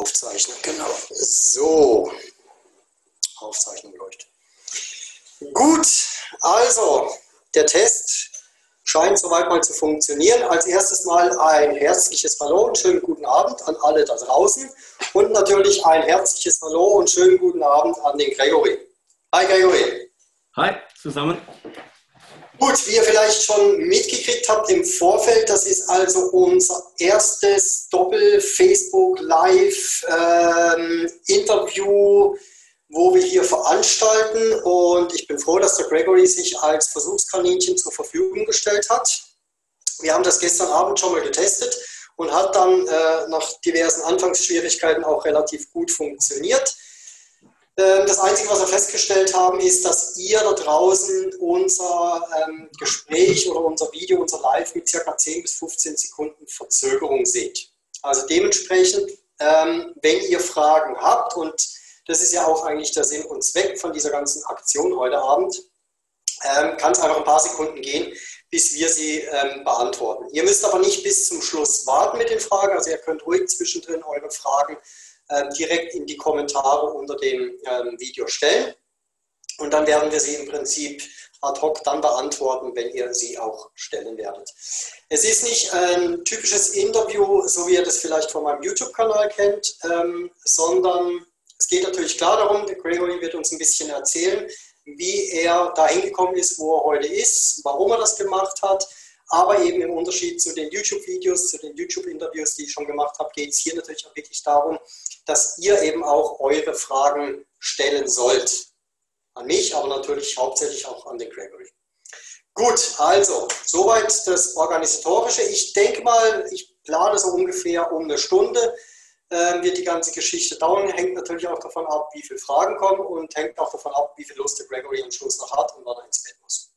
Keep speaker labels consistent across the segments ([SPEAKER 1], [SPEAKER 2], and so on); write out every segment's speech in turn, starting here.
[SPEAKER 1] Aufzeichnen, genau. So, Aufzeichnung läuft. Gut, also der Test scheint soweit mal zu funktionieren. Als erstes mal ein herzliches Hallo und schönen guten Abend an alle da draußen und natürlich ein herzliches Hallo und schönen guten Abend an den Gregory. Hi Gregory.
[SPEAKER 2] Hi zusammen.
[SPEAKER 1] Gut, wie ihr vielleicht schon mitgekriegt habt im Vorfeld, das ist also unser erstes Doppel-Facebook-Live-Interview, ähm, wo wir hier veranstalten. Und ich bin froh, dass der Gregory sich als Versuchskaninchen zur Verfügung gestellt hat. Wir haben das gestern Abend schon mal getestet und hat dann äh, nach diversen Anfangsschwierigkeiten auch relativ gut funktioniert. Ähm, das Einzige, was wir festgestellt haben, ist, dass ihr da draußen unser ähm, Gespräch oder unser Video, unser Live mit circa 10 bis 15 Sekunden Verzögerung seht. Also dementsprechend, ähm, wenn ihr Fragen habt, und das ist ja auch eigentlich der Sinn und Zweck von dieser ganzen Aktion heute Abend, kann es einfach ein paar Sekunden gehen, bis wir sie beantworten. Ihr müsst aber nicht bis zum Schluss warten mit den Fragen, also ihr könnt ruhig zwischendrin eure Fragen ähm, direkt in die Kommentare unter dem ähm, Video stellen. Und dann werden wir sie im Prinzip ad hoc dann beantworten, wenn ihr sie auch stellen werdet. Es ist nicht ein typisches Interview, so wie ihr das vielleicht von meinem YouTube-Kanal kennt, ähm, sondern es geht natürlich klar darum, der Gregory wird uns ein bisschen erzählen, wie er dahin gekommen ist, wo er heute ist, warum er das gemacht hat, aber eben im Unterschied zu den YouTube-Videos, zu den YouTube-Interviews, die ich schon gemacht habe, geht es hier natürlich auch wirklich darum, dass ihr eben auch eure Fragen stellen sollt. An mich, aber natürlich hauptsächlich auch an den Gregory. Gut, also, soweit das Organisatorische. Ich denke mal, ich plane so ungefähr um eine Stunde äh, wird die ganze Geschichte dauern. Hängt natürlich auch davon ab, wie viele Fragen kommen und hängt auch davon ab, wie viel Lust der Gregory am Schluss noch hat und wann er ins Bett muss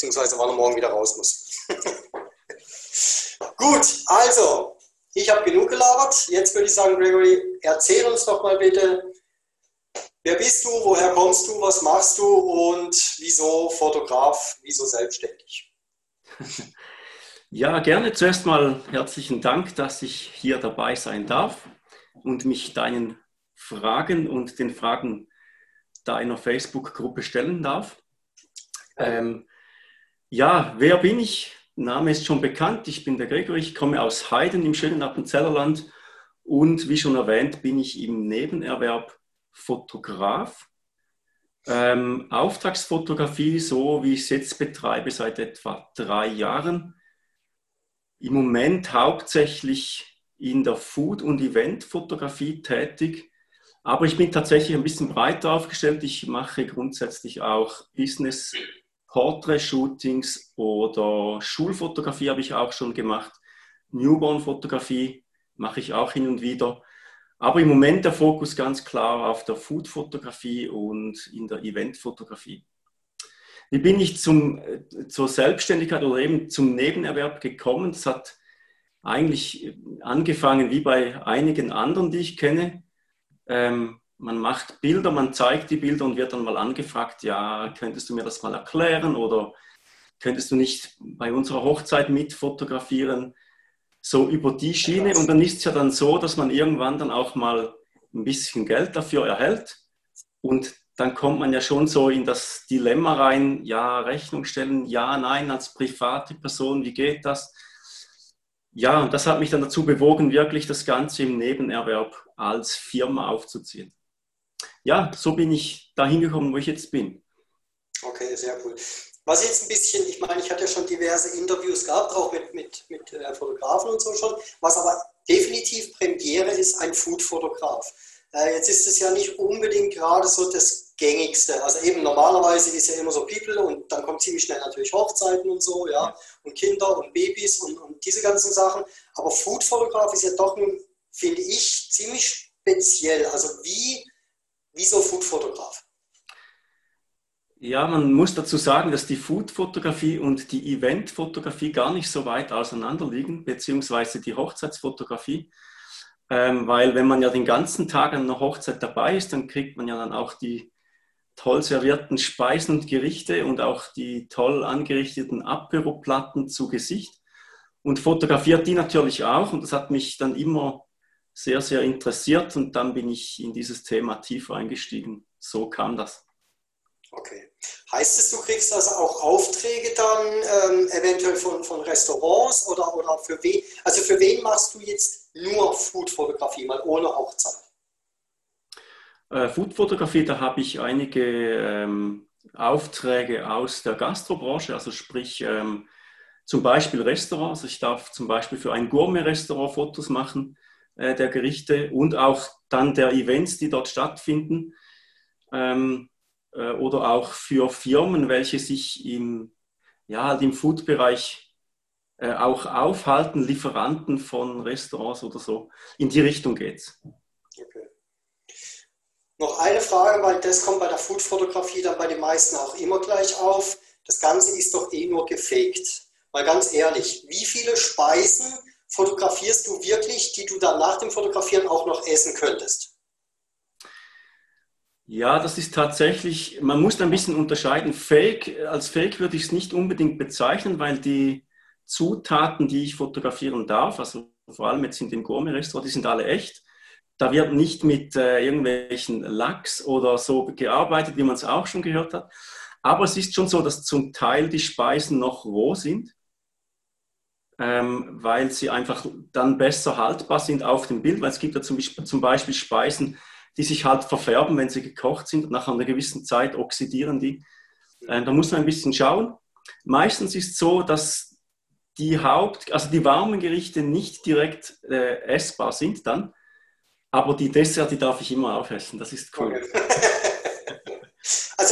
[SPEAKER 1] beziehungsweise wann er morgen wieder raus muss. Gut, also, ich habe genug gelabert. Jetzt würde ich sagen, Gregory, erzähl uns doch mal bitte, wer bist du, woher kommst du, was machst du und wieso Fotograf, wieso selbstständig?
[SPEAKER 2] Ja, gerne. Zuerst mal herzlichen Dank, dass ich hier dabei sein darf und mich deinen Fragen und den Fragen deiner Facebook-Gruppe stellen darf. Ähm, ja, wer bin ich? Name ist schon bekannt. Ich bin der Gregor. Ich komme aus Heiden im schönen Appenzellerland. Und wie schon erwähnt, bin ich im Nebenerwerb Fotograf. Ähm, Auftragsfotografie, so wie ich es jetzt betreibe, seit etwa drei Jahren. Im Moment hauptsächlich in der Food- und Eventfotografie tätig. Aber ich bin tatsächlich ein bisschen breiter aufgestellt. Ich mache grundsätzlich auch Business Portrait-Shootings oder Schulfotografie habe ich auch schon gemacht. Newborn-Fotografie mache ich auch hin und wieder. Aber im Moment der Fokus ganz klar auf der Food-Fotografie und in der Event-Fotografie. Wie bin ich zum, äh, zur Selbstständigkeit oder eben zum Nebenerwerb gekommen? Das hat eigentlich angefangen wie bei einigen anderen, die ich kenne. Ähm, man macht Bilder, man zeigt die Bilder und wird dann mal angefragt, ja, könntest du mir das mal erklären oder könntest du nicht bei unserer Hochzeit mit fotografieren? So über die Schiene. Und dann ist es ja dann so, dass man irgendwann dann auch mal ein bisschen Geld dafür erhält. Und dann kommt man ja schon so in das Dilemma rein, ja, Rechnung stellen, ja, nein, als private Person, wie geht das? Ja, und das hat mich dann dazu bewogen, wirklich das Ganze im Nebenerwerb als Firma aufzuziehen ja, so bin ich da hingekommen, wo ich jetzt bin.
[SPEAKER 1] Okay, sehr cool. Was jetzt ein bisschen, ich meine, ich hatte ja schon diverse Interviews gehabt, auch mit, mit, mit äh, Fotografen und so schon, was aber definitiv Premiere ist, ein Food-Fotograf. Äh, jetzt ist es ja nicht unbedingt gerade so das Gängigste. Also eben normalerweise ist ja immer so People und dann kommt ziemlich schnell natürlich Hochzeiten und so, ja, und Kinder und Babys und, und diese ganzen Sachen. Aber Food-Fotograf ist ja doch nun, finde ich, ziemlich speziell. Also wie Wieso Foodfotograf?
[SPEAKER 2] Ja, man muss dazu sagen, dass die Foodfotografie und die Eventfotografie gar nicht so weit auseinander liegen, beziehungsweise die Hochzeitsfotografie. Ähm, weil wenn man ja den ganzen Tag an einer Hochzeit dabei ist, dann kriegt man ja dann auch die toll servierten Speisen und Gerichte und auch die toll angerichteten Apero-Platten zu Gesicht und fotografiert die natürlich auch. Und das hat mich dann immer sehr, sehr interessiert und dann bin ich in dieses Thema tiefer eingestiegen. So kam das.
[SPEAKER 1] Okay. Heißt es, du kriegst also auch Aufträge dann ähm, eventuell von, von Restaurants oder, oder für wen? Also für wen machst du jetzt nur Foodfotografie, mal ohne Hochzeit?
[SPEAKER 2] Äh, Foodfotografie, da habe ich einige ähm, Aufträge aus der Gastrobranche, also sprich ähm, zum Beispiel Restaurants. Ich darf zum Beispiel für ein Gourmet-Restaurant Fotos machen äh, der Gerichte und auch dann der Events, die dort stattfinden. Ähm, äh, oder auch für Firmen, welche sich im, ja, halt im Food-Bereich äh, auch aufhalten, Lieferanten von Restaurants oder so. In die Richtung geht's. Okay.
[SPEAKER 1] Noch eine Frage, weil das kommt bei der Food-Fotografie dann bei den meisten auch immer gleich auf. Das Ganze ist doch eh nur gefaked. Mal ganz ehrlich, wie viele Speisen fotografierst du wirklich, die du dann nach dem Fotografieren auch noch essen könntest?
[SPEAKER 2] Ja, das ist tatsächlich, man muss ein bisschen unterscheiden. Fake, als Fake würde ich es nicht unbedingt bezeichnen, weil die Zutaten, die ich fotografieren darf, also vor allem jetzt in dem Gourmet-Restaurant, die sind alle echt. Da wird nicht mit äh, irgendwelchen Lachs oder so gearbeitet, wie man es auch schon gehört hat. Aber es ist schon so, dass zum Teil die Speisen noch roh sind ähm, weil sie einfach dann besser haltbar sind auf dem Bild, weil es gibt ja zum Beispiel, Speisen, die sich halt verfärben, wenn sie gekocht sind nach einer gewissen Zeit oxidieren die. Äh, da muss man ein bisschen schauen. Meistens ist es so, dass die Haupt, also die warmen Gerichte nicht direkt äh, essbar sind dann, aber die Dessert, die darf ich immer aufessen. Das ist cool. Okay.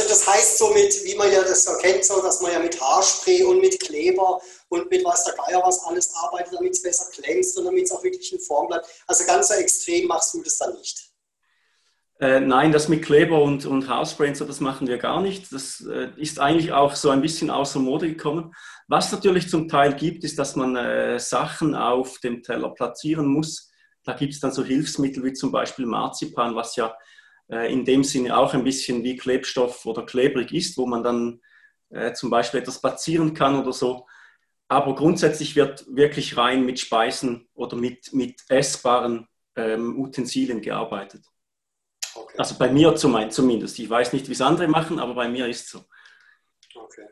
[SPEAKER 1] Das heißt somit, wie man ja das erkennt, so, dass man ja mit Haarspray und mit Kleber und mit was der Geier was alles arbeitet, damit es besser glänzt und damit es auch wirklich in Form bleibt. Also ganz so extrem machst du das dann nicht.
[SPEAKER 2] Äh, nein, das mit Kleber und, und Haarspray so, das machen wir gar nicht. Das äh, ist eigentlich auch so ein bisschen außer Mode gekommen. Was natürlich zum Teil gibt, ist, dass man äh, Sachen auf dem Teller platzieren muss. Da gibt es dann so Hilfsmittel wie zum Beispiel Marzipan, was ja in dem Sinne auch ein bisschen wie Klebstoff oder klebrig ist, wo man dann äh, zum Beispiel etwas spazieren kann oder so. Aber grundsätzlich wird wirklich rein mit Speisen oder mit, mit essbaren ähm, Utensilien gearbeitet. Okay. Also bei mir zumindest. Ich weiß nicht, wie es andere machen, aber bei mir ist es so.
[SPEAKER 1] Okay.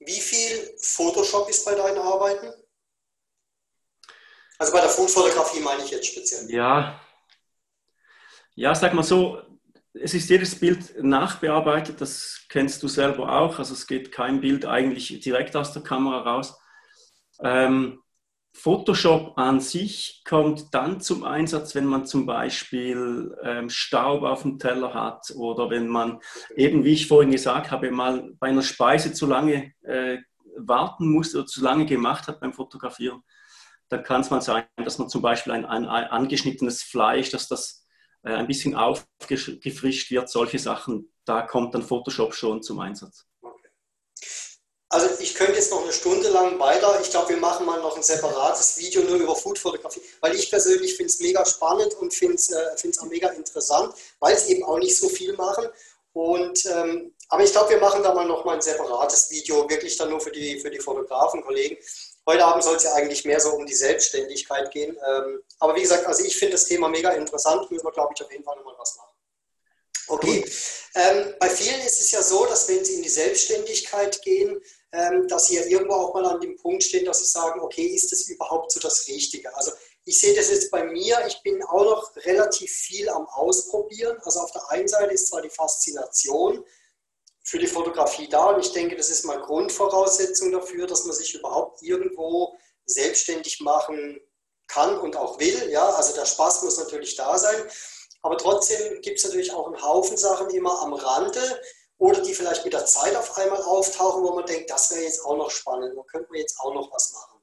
[SPEAKER 1] Wie viel Photoshop ist bei deinen Arbeiten? Also bei der Foodfotografie meine ich jetzt speziell.
[SPEAKER 2] Ja, ja, sag mal so, es ist jedes Bild nachbearbeitet, das kennst du selber auch. Also es geht kein Bild eigentlich direkt aus der Kamera raus. Ähm, Photoshop an sich kommt dann zum Einsatz, wenn man zum Beispiel ähm, Staub auf dem Teller hat oder wenn man eben, wie ich vorhin gesagt habe, mal bei einer Speise zu lange äh, warten muss oder zu lange gemacht hat beim Fotografieren. Dann kann es mal sein, dass man zum Beispiel ein, ein, ein angeschnittenes Fleisch, dass das ein bisschen aufgefrischt wird, solche Sachen, da kommt dann Photoshop schon zum Einsatz.
[SPEAKER 1] Also ich könnte jetzt noch eine Stunde lang weiter. Ich glaube, wir machen mal noch ein separates Video nur über Foodfotografie, weil ich persönlich finde es mega spannend und finde es äh, auch mega interessant, weil es eben auch nicht so viel machen. Und, ähm, aber ich glaube, wir machen da mal noch mal ein separates Video, wirklich dann nur für die, für die Fotografen, Kollegen, Heute Abend soll es ja eigentlich mehr so um die Selbstständigkeit gehen. Ähm, aber wie gesagt, also ich finde das Thema mega interessant. Müssen wir, glaube ich, auf jeden Fall nochmal was machen. Okay. Ähm, bei vielen ist es ja so, dass wenn sie in die Selbstständigkeit gehen, ähm, dass sie ja irgendwo auch mal an dem Punkt stehen, dass sie sagen, okay, ist das überhaupt so das Richtige? Also ich sehe das jetzt bei mir, ich bin auch noch relativ viel am Ausprobieren. Also auf der einen Seite ist zwar die Faszination, für die Fotografie da. Und ich denke, das ist mal Grundvoraussetzung dafür, dass man sich überhaupt irgendwo selbstständig machen kann und auch will. Ja, also der Spaß muss natürlich da sein. Aber trotzdem gibt es natürlich auch einen Haufen Sachen immer am Rande oder die vielleicht mit der Zeit auf einmal auftauchen, wo man denkt, das wäre jetzt auch noch spannend, da könnte man jetzt auch noch was machen.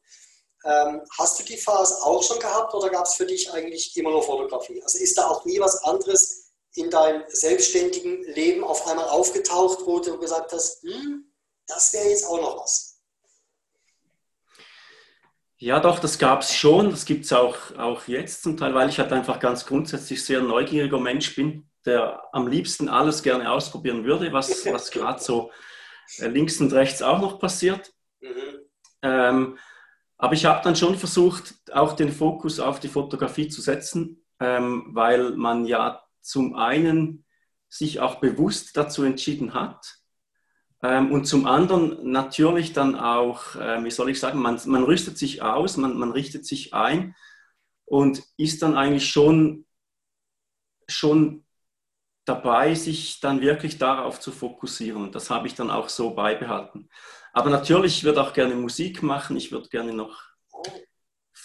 [SPEAKER 1] Ähm, hast du die Phase auch schon gehabt oder gab es für dich eigentlich immer nur Fotografie? Also ist da auch nie was anderes in deinem selbstständigen Leben auf einmal aufgetaucht, wo du gesagt hast, hm, das wäre jetzt auch noch was?
[SPEAKER 2] Ja, doch, das gab es schon. Das gibt es auch, auch jetzt zum Teil, weil ich halt einfach ganz grundsätzlich sehr neugieriger Mensch bin, der am liebsten alles gerne ausprobieren würde, was, was gerade so äh, links und rechts auch noch passiert. Mhm. Ähm, Aber ich habe dann schon versucht, auch den Fokus auf die Fotografie zu setzen, ähm, weil man ja zum einen sich auch bewusst dazu entschieden hat ähm, und zum anderen natürlich dann auch, äh, wie soll ich sagen, man, man rüstet sich aus, man, man richtet sich ein und ist dann eigentlich schon, schon dabei, sich dann wirklich darauf zu fokussieren. Und das habe ich dann auch so beibehalten. Aber natürlich, ich würde auch gerne Musik machen, ich würde gerne noch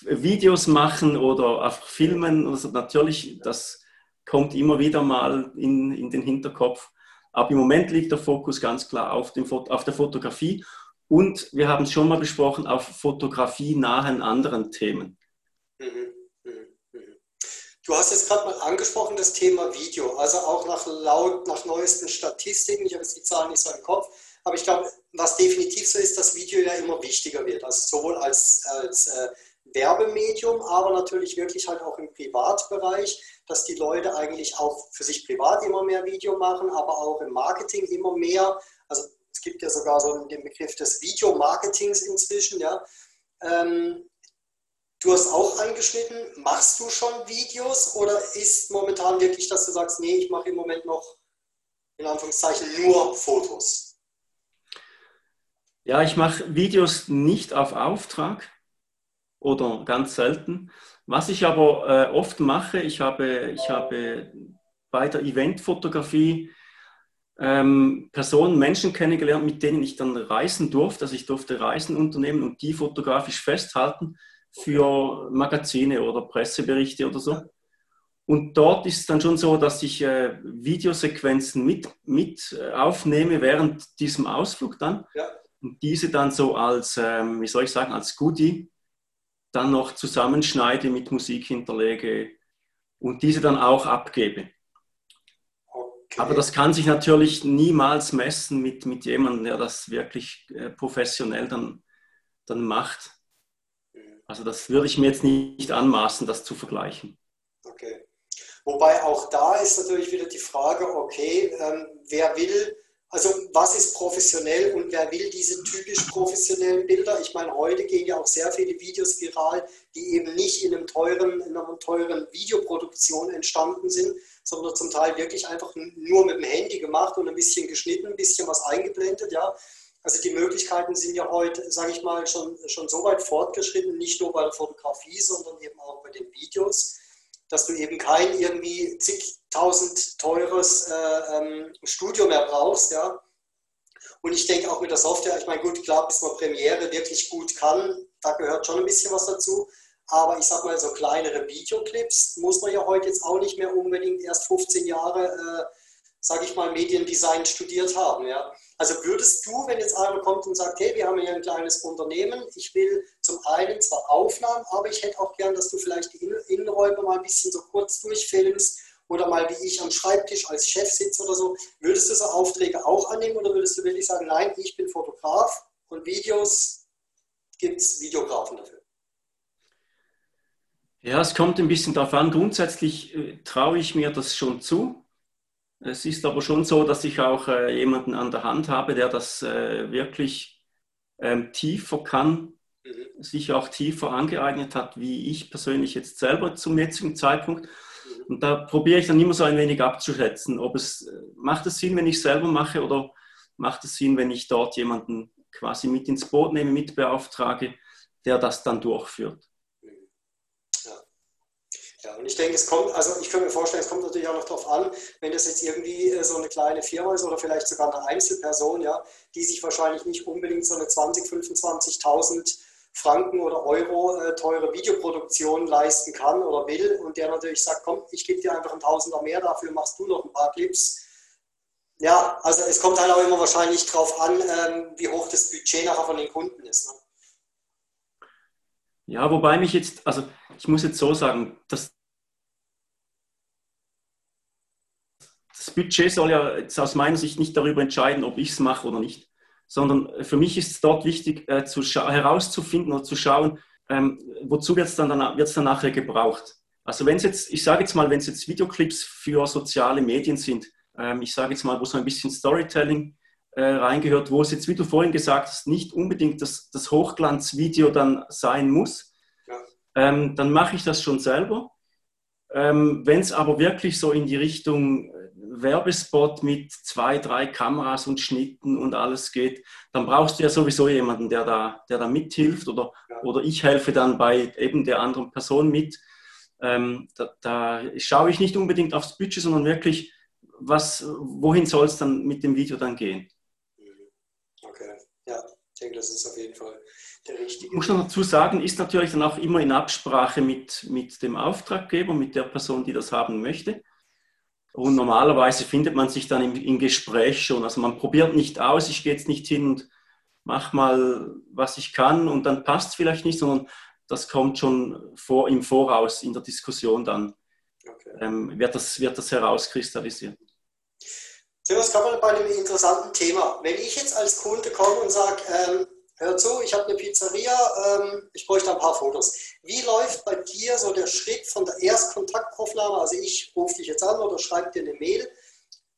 [SPEAKER 2] Videos machen oder einfach filmen. Also natürlich, das kommt immer wieder mal in, in den Hinterkopf. Aber im Moment liegt der Fokus ganz klar auf, dem, auf der Fotografie. Und wir haben es schon mal besprochen, auf Fotografie nahen anderen Themen. Mhm,
[SPEAKER 1] mhm, mhm. Du hast jetzt gerade mal angesprochen, das Thema Video. Also auch nach, laut, nach neuesten Statistiken, ich habe jetzt die Zahlen nicht so im Kopf, aber ich glaube, was definitiv so ist, dass Video ja immer wichtiger wird. Also sowohl als, als äh, Werbemedium, aber natürlich wirklich halt auch im Privatbereich, dass die Leute eigentlich auch für sich privat immer mehr Video machen, aber auch im Marketing immer mehr. Also es gibt ja sogar so den Begriff des Videomarketings inzwischen. Ja. Ähm, du hast auch angeschnitten, machst du schon Videos oder ist momentan wirklich, dass du sagst, nee, ich mache im Moment noch in Anführungszeichen nur Fotos?
[SPEAKER 2] Ja, ich mache Videos nicht auf Auftrag oder ganz selten. Was ich aber äh, oft mache, ich habe, ich habe bei der Eventfotografie ähm, Personen, Menschen kennengelernt, mit denen ich dann reisen durfte. Also ich durfte Reisen unternehmen und die fotografisch festhalten für Magazine oder Presseberichte oder so. Und dort ist es dann schon so, dass ich äh, Videosequenzen mit, mit äh, aufnehme während diesem Ausflug dann. Ja und diese dann so als, ähm, wie soll ich sagen, als Goodie dann noch zusammenschneide, mit Musik hinterlege und diese dann auch abgebe. Okay. Aber das kann sich natürlich niemals messen mit, mit jemandem, der das wirklich äh, professionell dann, dann macht. Also das würde ich mir jetzt nicht anmaßen, das zu vergleichen.
[SPEAKER 1] Okay. Wobei auch da ist natürlich wieder die Frage, okay, ähm, wer will also was ist professionell und wer will diese typisch professionellen Bilder? Ich meine, heute gehen ja auch sehr viele Videos viral, die eben nicht in, einem teuren, in einer teuren Videoproduktion entstanden sind, sondern zum Teil wirklich einfach nur mit dem Handy gemacht und ein bisschen geschnitten, ein bisschen was eingeblendet. Ja. Also die Möglichkeiten sind ja heute, sage ich mal, schon, schon so weit fortgeschritten, nicht nur bei der Fotografie, sondern eben auch bei den Videos dass du eben kein irgendwie zigtausend teures äh, ähm, Studio mehr brauchst, ja. Und ich denke auch mit der Software, ich meine, gut, klar, bis man Premiere wirklich gut kann, da gehört schon ein bisschen was dazu. Aber ich sag mal, so kleinere Videoclips muss man ja heute jetzt auch nicht mehr unbedingt erst 15 Jahre, äh, sage ich mal, Mediendesign studiert haben. Ja. Also würdest du, wenn jetzt einer kommt und sagt, hey, wir haben hier ein kleines Unternehmen, ich will zum einen zwar Aufnahmen, aber ich hätte auch gern, dass du vielleicht die Innenräume mal ein bisschen so kurz durchfilmst oder mal wie ich am Schreibtisch als Chef sitze oder so. Würdest du so Aufträge auch annehmen oder würdest du wirklich sagen, nein, ich bin Fotograf und Videos gibt es Videografen dafür?
[SPEAKER 2] Ja, es kommt ein bisschen darauf an. Grundsätzlich äh, traue ich mir das schon zu. Es ist aber schon so, dass ich auch äh, jemanden an der Hand habe, der das äh, wirklich ähm, tiefer kann, mhm. sich auch tiefer angeeignet hat, wie ich persönlich jetzt selber zum jetzigen Zeitpunkt. Mhm. Und da probiere ich dann immer so ein wenig abzuschätzen, ob es äh, macht es Sinn, wenn ich selber mache oder macht es Sinn, wenn ich dort jemanden quasi mit ins Boot nehme, mit beauftrage, der das dann durchführt.
[SPEAKER 1] Ja, und ich denke, es kommt, also ich könnte mir vorstellen, es kommt natürlich auch noch darauf an, wenn das jetzt irgendwie äh, so eine kleine Firma ist oder vielleicht sogar eine Einzelperson, ja, die sich wahrscheinlich nicht unbedingt so eine 20, 25.000 Franken oder Euro äh, teure Videoproduktion leisten kann oder will und der natürlich sagt, komm, ich gebe dir einfach ein Tausender mehr, dafür machst du noch ein paar Clips. Ja, also es kommt halt auch immer wahrscheinlich darauf an, ähm, wie hoch das Budget nachher von den Kunden ist. Ne?
[SPEAKER 2] Ja, wobei mich jetzt, also ich muss jetzt so sagen, dass das Budget soll ja jetzt aus meiner Sicht nicht darüber entscheiden, ob ich es mache oder nicht, sondern für mich ist es dort wichtig, äh, zu herauszufinden oder zu schauen, ähm, wozu wird es dann, dann, dann nachher gebraucht. Also wenn es jetzt, ich sage jetzt mal, wenn es jetzt Videoclips für soziale Medien sind, ähm, ich sage jetzt mal, wo so ein bisschen Storytelling äh, reingehört, wo es jetzt, wie du vorhin gesagt hast, nicht unbedingt das, das Hochglanzvideo dann sein muss, ja. ähm, dann mache ich das schon selber. Ähm, Wenn es aber wirklich so in die Richtung äh, Werbespot mit zwei, drei Kameras und Schnitten und alles geht, dann brauchst du ja sowieso jemanden, der da, der da mithilft oder, ja. oder ich helfe dann bei eben der anderen Person mit. Ähm, da, da, schaue ich nicht unbedingt aufs Budget, sondern wirklich, was, wohin soll es dann mit dem Video dann gehen.
[SPEAKER 1] Mhm. Okay, ja, ich denke, das ist auf jeden Fall der richtige.
[SPEAKER 2] Ich muss noch dazu sagen, ist natürlich dann auch immer in Absprache mit, mit dem Auftraggeber, mit der Person, die das haben möchte. Und normalerweise findet man sich dann im, im Gespräch schon. Also man probiert nicht aus, ich gehe jetzt nicht hin und mach mal, was ich kann und dann passt es vielleicht nicht, sondern das kommt schon vor, im Voraus in der Diskussion dann, okay. ähm, wird, das, wird das herauskristallisiert.
[SPEAKER 1] Sind wir jetzt gerade bei einem interessanten Thema. Wenn ich jetzt als Kunde komme und sage, ähm, hör zu, ich habe eine Pizzeria, ähm, ich bräuchte ein paar Fotos. Wie läuft bei dir so der Schritt von der Erstkontaktaufnahme? Also ich rufe dich jetzt an oder schreibe dir eine Mail.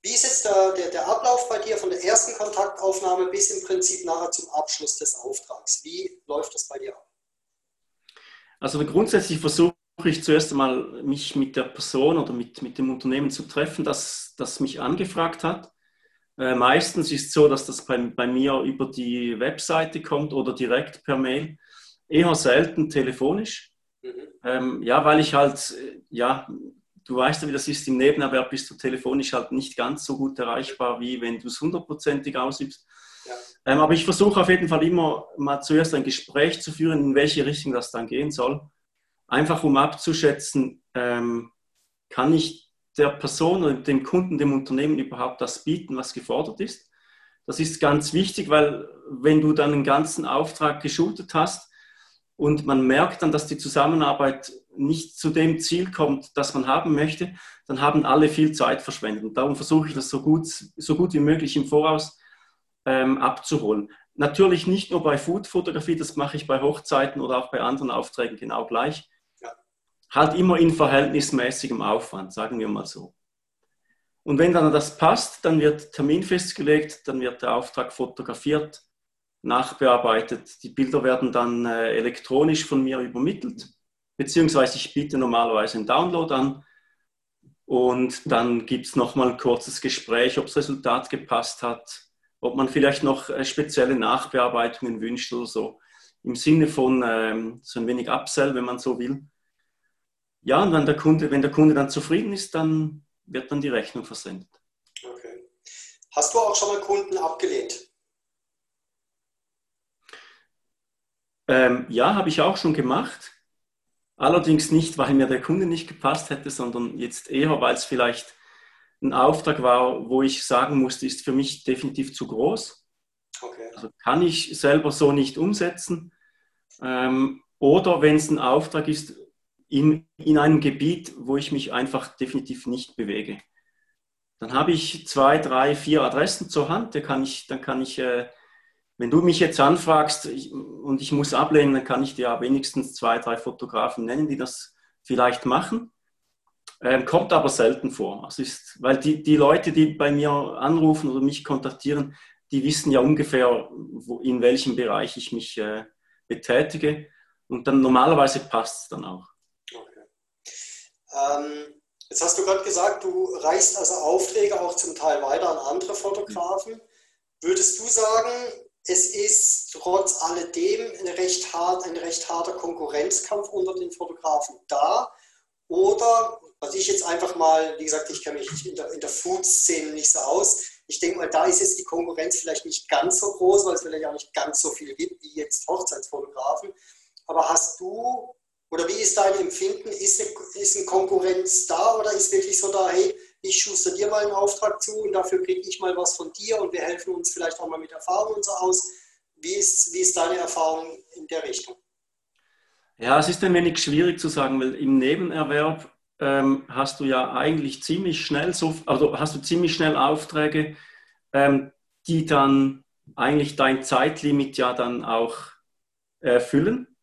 [SPEAKER 1] Wie ist jetzt der, der, der, Ablauf bei dir von der ersten Kontaktaufnahme bis im Prinzip nachher zum Abschluss des Auftrags? Wie läuft das bei dir ab?
[SPEAKER 2] Also grundsätzlich versuche ich zuerst einmal, mich mit der Person oder mit, mit dem Unternehmen zu treffen, das, das mich angefragt hat. Äh, meistens ist es so, dass das bei, bei mir über die Webseite kommt oder direkt per Mail. Eher selten telefonisch. Mhm. Ähm, ja, weil ich halt, ja, du weißt ja, wie das ist, im Nebenerwerb bist du telefonisch halt nicht ganz so gut erreichbar, wie wenn du es hundertprozentig ausübst. Ähm, aber ich versuche auf jeden Fall immer mal zuerst ein Gespräch zu führen, in welche Richtung das dann gehen soll. Einfach um abzuschätzen, ähm, kann ich der Person oder dem Kunden, dem Unternehmen überhaupt das bieten, was gefordert ist. Das ist ganz wichtig, weil wenn du dann einen ganzen Auftrag geschultet hast und man merkt dann, dass die Zusammenarbeit nicht zu dem Ziel kommt, das man haben möchte, dann haben alle viel Zeit verschwendet. Und darum versuche ich das so gut, so gut wie möglich im Voraus ähm, abzuholen. Natürlich nicht nur bei Food-Fotografie, das mache ich bei Hochzeiten oder auch bei anderen Aufträgen genau gleich. Halt immer in verhältnismäßigem Aufwand, sagen wir mal so. Und wenn dann das passt, dann wird Termin festgelegt, dann wird der Auftrag fotografiert, nachbearbeitet. Die Bilder werden dann äh, elektronisch von mir übermittelt, beziehungsweise ich biete normalerweise einen Download an. Und dann gibt es nochmal ein kurzes Gespräch, ob das Resultat gepasst hat, ob man vielleicht noch äh, spezielle Nachbearbeitungen wünscht oder so. Im Sinne von ähm, so ein wenig Upsell, wenn man so will. Ja, und wenn der Kunde, wenn der Kunde dann zufrieden ist, dann wird dann die Rechnung versendet.
[SPEAKER 1] Okay. Hast du auch schon mal Kunden abgelehnt?
[SPEAKER 2] Ähm, ja, habe ich auch schon gemacht. Allerdings nicht, weil mir der Kunde nicht gepasst hätte, sondern jetzt eher, weil es vielleicht ein Auftrag war, wo ich sagen musste, ist für mich definitiv zu groß. Okay. Also kann ich selber so nicht umsetzen. Ähm, oder wenn es ein Auftrag ist in, in einem Gebiet, wo ich mich einfach definitiv nicht bewege. Dann habe ich zwei, drei, vier Adressen zur Hand. Da kann ich, dann kann ich, äh, wenn du mich jetzt anfragst und ich muss ablehnen, dann kann ich dir wenigstens zwei, drei Fotografen nennen, die das vielleicht machen. Ähm, kommt aber selten vor. Also ist, weil die, die Leute, die bei mir anrufen oder mich kontaktieren, die wissen ja ungefähr, wo, in welchem Bereich ich mich äh, betätige. Und dann normalerweise passt es dann auch.
[SPEAKER 1] Ähm, jetzt hast du gerade gesagt, du reichst also Aufträge auch zum Teil weiter an andere Fotografen. Würdest du sagen, es ist trotz alledem ein recht, hart, ein recht harter Konkurrenzkampf unter den Fotografen da? Oder also ich jetzt einfach mal, wie gesagt, ich kenne mich in der, in der Food-Szene nicht so aus. Ich denke mal, da ist jetzt die Konkurrenz vielleicht nicht ganz so groß, weil es vielleicht auch nicht ganz so viel gibt wie jetzt Hochzeitsfotografen. Aber hast du, oder wie ist dein Empfinden, ist eine, ist eine Konkurrenz da oder ist wirklich so da, hey, ich schuster dir mal einen Auftrag zu und dafür kriege ich mal was von dir und wir helfen uns vielleicht auch mal mit Erfahrung und so aus. Wie ist, wie ist deine Erfahrung in der Richtung?
[SPEAKER 2] Ja, es ist ein wenig schwierig zu sagen, weil im Nebenerwerb ähm, hast du ja eigentlich ziemlich schnell so, also hast du ziemlich schnell Aufträge, ähm, die dann eigentlich dein Zeitlimit ja dann auch erfüllen, mhm.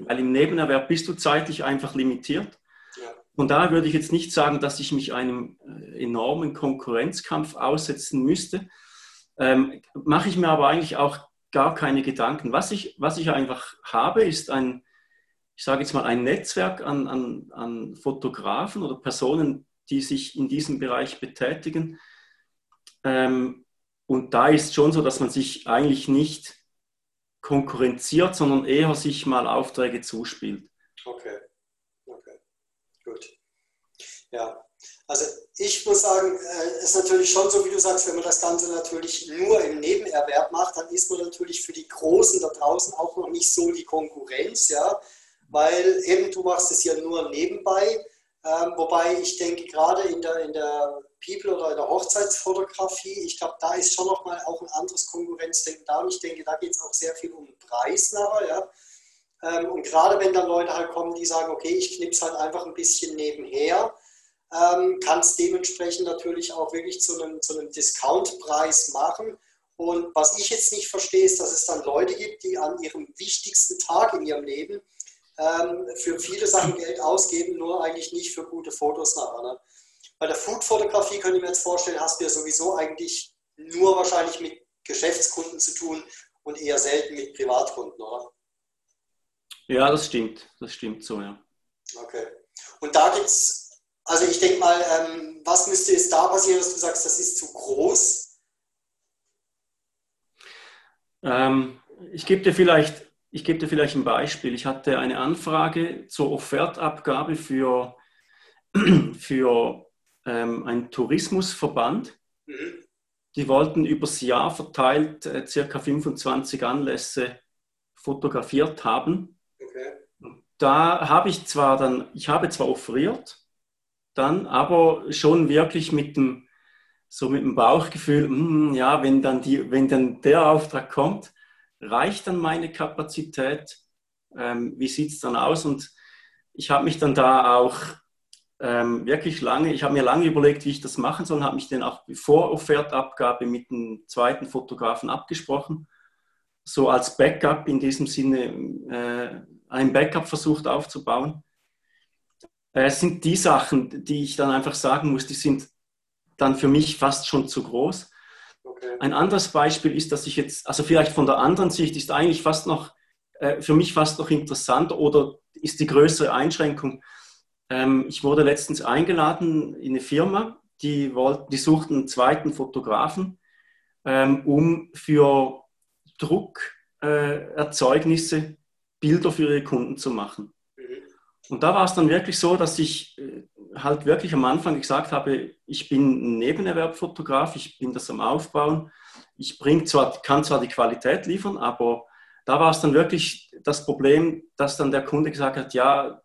[SPEAKER 2] Weil im Nebenerwerb bist du zeitlich einfach limitiert. Ja. Und da würde ich jetzt nicht sagen, dass ich mich einem äh, enormen Konkurrenzkampf aussetzen müsste. ähm, mache ich mir aber eigentlich auch gar keine Gedanken. Was ich, was ich einfach habe, ist ein, ich sage jetzt mal, ein Netzwerk an, an, an Fotografen oder Personen, die sich in diesem Bereich betätigen. Ähm, und da ist schon so, dass man sich eigentlich nicht konkurrenziert, sondern eher sich mal Aufträge zuspielt.
[SPEAKER 1] Okay, okay, gut. Ja, also ich muss sagen, es äh, ist natürlich schon so, wie du sagst, wenn man das Ganze natürlich nur im Nebenerwerb macht, dann ist man natürlich für die Großen da draußen auch noch nicht so die Konkurrenz, ja, weil eben du machst es ja nur nebenbei, ähm, wobei ich denke, gerade in der, in der People oder in der Hochzeitsfotografie, ich glaube, da ist schon nochmal auch ein anderes Konkurrenzdenken da und ich denke, da geht es auch sehr viel um Preis nachher, ja. Ähm, und gerade wenn dann Leute halt kommen, die sagen, okay, ich knipse halt einfach ein bisschen nebenher, ähm, kann es dementsprechend natürlich auch wirklich zu einem, zu einem Discountpreis machen. Und was ich jetzt nicht verstehe, ist, dass es dann Leute gibt, die an ihrem wichtigsten Tag in ihrem Leben ähm, für viele Sachen Geld ausgeben, nur eigentlich nicht für gute Fotos nachher. Ne? Bei der Food-Fotografie könnte ich mir jetzt vorstellen, hast du ja sowieso eigentlich nur wahrscheinlich mit Geschäftskunden zu tun und eher selten mit Privatkunden, oder?
[SPEAKER 2] Ja, das stimmt. Das stimmt so, ja.
[SPEAKER 1] Okay. Und da gibt es also ich denke mal, ähm, was müsste jetzt da passieren, dass du sagst, das ist zu groß?
[SPEAKER 2] Ähm, ich gebe dir vielleicht ich gebe dir vielleicht ein Beispiel. Ich hatte eine Anfrage zur Offertabgabe für, für ähm, einen Tourismusverband. Mhm. Die wollten übers Jahr verteilt äh, circa 25 Anlässe fotografiert haben. Okay. Da habe ich zwar dann, ich habe zwar offeriert, dann aber schon wirklich mit dem, so mit dem Bauchgefühl, mh, hm, ja, wenn dann, die, wenn dann der Auftrag kommt, reicht dann meine Kapazität? Ähm, wie sieht es dann aus? Und ich habe mich dann da auch ähm, wirklich lange, ich habe mir lange überlegt, wie ich das machen soll, habe mich dann auch vor Offertabgabe mit dem zweiten Fotografen abgesprochen, so als Backup in diesem Sinne, äh, ein Backup versucht aufzubauen. Äh, es sind die Sachen, die ich dann einfach sagen muss, die sind dann für mich fast schon zu groß. Okay. Ein anderes Beispiel ist, dass ich jetzt, also vielleicht von der anderen Sicht ist eigentlich fast noch, äh, für mich fast noch interessant oder ist die größere Einschränkung. Ähm, ich wurde letztens eingeladen in eine Firma, die, wollten, die suchten einen zweiten Fotografen, ähm, um für Druckerzeugnisse äh, Bilder für ihre Kunden zu machen. Und da war es dann wirklich so, dass ich äh, halt wirklich am Anfang gesagt habe, ich bin ein Nebenerwerbfotograf, ich bin das am Aufbauen. Ich bring zwar, kann zwar die Qualität liefern, aber da war es dann wirklich das Problem, dass dann der Kunde gesagt hat, ja,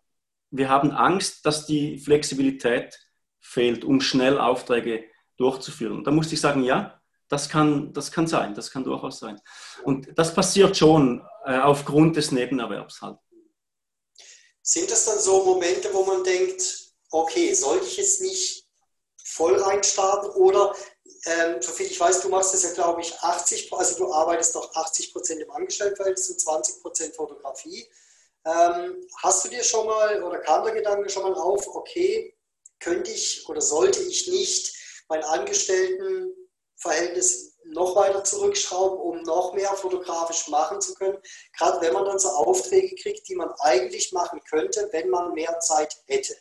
[SPEAKER 2] wir haben Angst, dass die Flexibilität fehlt, um schnell Aufträge durchzuführen. Da musste ich sagen, ja, das kann, das kann sein, das kann durchaus sein. Und das passiert schon äh, aufgrund des Nebenerwerbs halt.
[SPEAKER 1] Sind das dann so Momente, wo man denkt, okay, sollte ich jetzt nicht voll reinstarten oder ähm, soviel ich weiß, du machst das ja, glaube ich, 80, also du arbeitest noch 80 Prozent im Angestelltenverhältnis und 20 Prozent Fotografie. Ähm, hast du dir schon mal oder kam der Gedanke schon mal auf, okay, könnte ich oder sollte ich nicht mein Angestelltenverhältnis noch weiter zurückschrauben, um noch mehr fotografisch machen zu können. Gerade wenn man dann so Aufträge kriegt, die man eigentlich machen könnte, wenn man mehr Zeit hätte.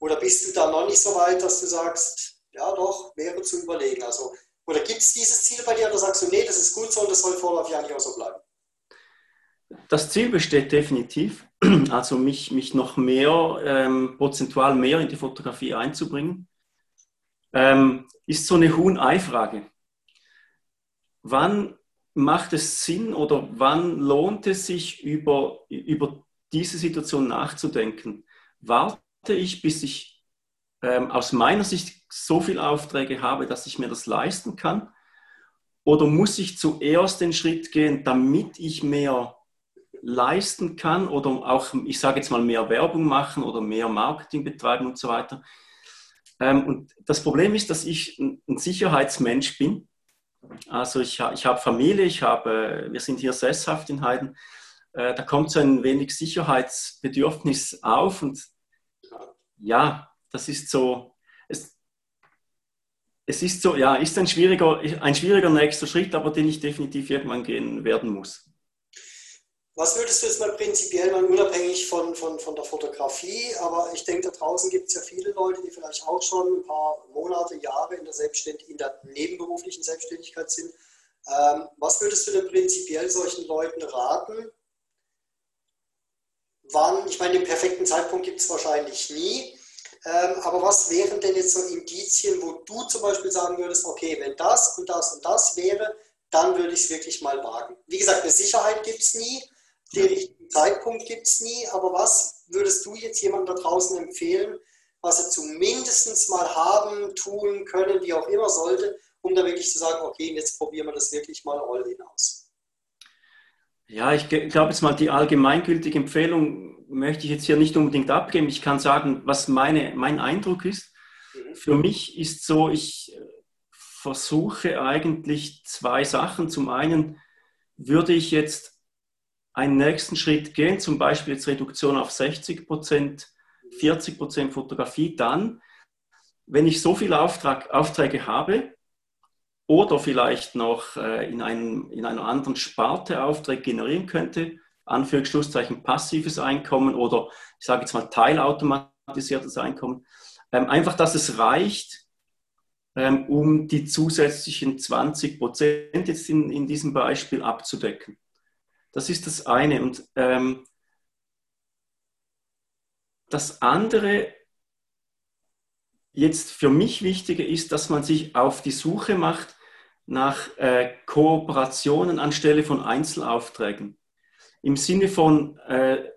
[SPEAKER 1] Oder bist du da noch nicht so weit, dass du sagst, ja doch, wäre zu überlegen. Also, oder gibt es dieses Ziel bei dir oder sagst du, nee, das ist gut so und das soll vorläufig eigentlich auch so bleiben?
[SPEAKER 2] Das Ziel besteht definitiv, also mich, mich noch mehr, ähm, prozentual mehr in die Fotografie einzubringen. Ähm, ist so eine Huhn-Ei-Frage wann macht es Sinn oder wann lohnt es sich, über, über diese Situation nachzudenken? Warte ich, bis ich ähm, aus meiner Sicht so viele Aufträge habe, dass ich mir das leisten kann? Oder muss ich zuerst den Schritt gehen, damit ich mehr leisten kann oder auch, ich sage jetzt mal, mehr Werbung machen oder mehr Marketing betreiben und so weiter? Ähm, und das Problem ist, dass ich ein Sicherheitsmensch bin also ich, ich habe Familie, ich habe, wir sind hier sesshaft in Heiden. Äh, da kommt so ein wenig Sicherheitsbedürfnis auf und ja, das ist so. Es, es ist so, ja, ist ein schwieriger, ein schwieriger nächster Schritt, aber den ich definitiv irgendwann gehen werden muss.
[SPEAKER 1] Was würdest du jetzt mal prinzipiell mal unabhängig von, von, von der Fotografie, aber ich denke, da draußen gibt es ja viele Leute, die vielleicht auch schon ein paar Monate, Jahre in der, Selbstständ in der nebenberuflichen Selbstständigkeit sind. Ähm, was würdest du denn prinzipiell solchen Leuten raten? Wann, ich meine, den perfekten Zeitpunkt gibt es wahrscheinlich nie, ähm, aber was wären denn jetzt so Indizien, wo du zum Beispiel sagen würdest, okay, wenn das und das und das wäre, dann würde ich es wirklich mal wagen. Wie gesagt, eine Sicherheit gibt es nie, den richtigen Zeitpunkt gibt es nie, aber was würdest du jetzt jemandem da draußen empfehlen, was er zumindest mal haben, tun, können, wie auch immer sollte, um da wirklich zu sagen, okay, jetzt probieren wir das wirklich mal all in aus?
[SPEAKER 2] Ja, ich glaube jetzt mal, die allgemeingültige Empfehlung möchte ich jetzt hier nicht unbedingt abgeben. Ich kann sagen, was meine, mein Eindruck ist. Mhm. Für mich ist so, ich versuche eigentlich zwei Sachen. Zum einen würde ich jetzt einen nächsten Schritt gehen, zum Beispiel jetzt Reduktion auf 60 Prozent, 40 Prozent Fotografie, dann, wenn ich so viele Auftrag, Aufträge habe oder vielleicht noch äh, in, einem, in einer anderen Sparte Aufträge generieren könnte, Anführungsschlusszeichen passives Einkommen oder ich sage jetzt mal teilautomatisiertes Einkommen, ähm, einfach, dass es reicht, ähm, um die zusätzlichen 20 Prozent jetzt in, in diesem Beispiel abzudecken. Das ist das eine. Und ähm, das andere, jetzt für mich wichtiger ist, dass man sich auf die Suche macht nach äh, Kooperationen anstelle von Einzelaufträgen. Im Sinne von äh,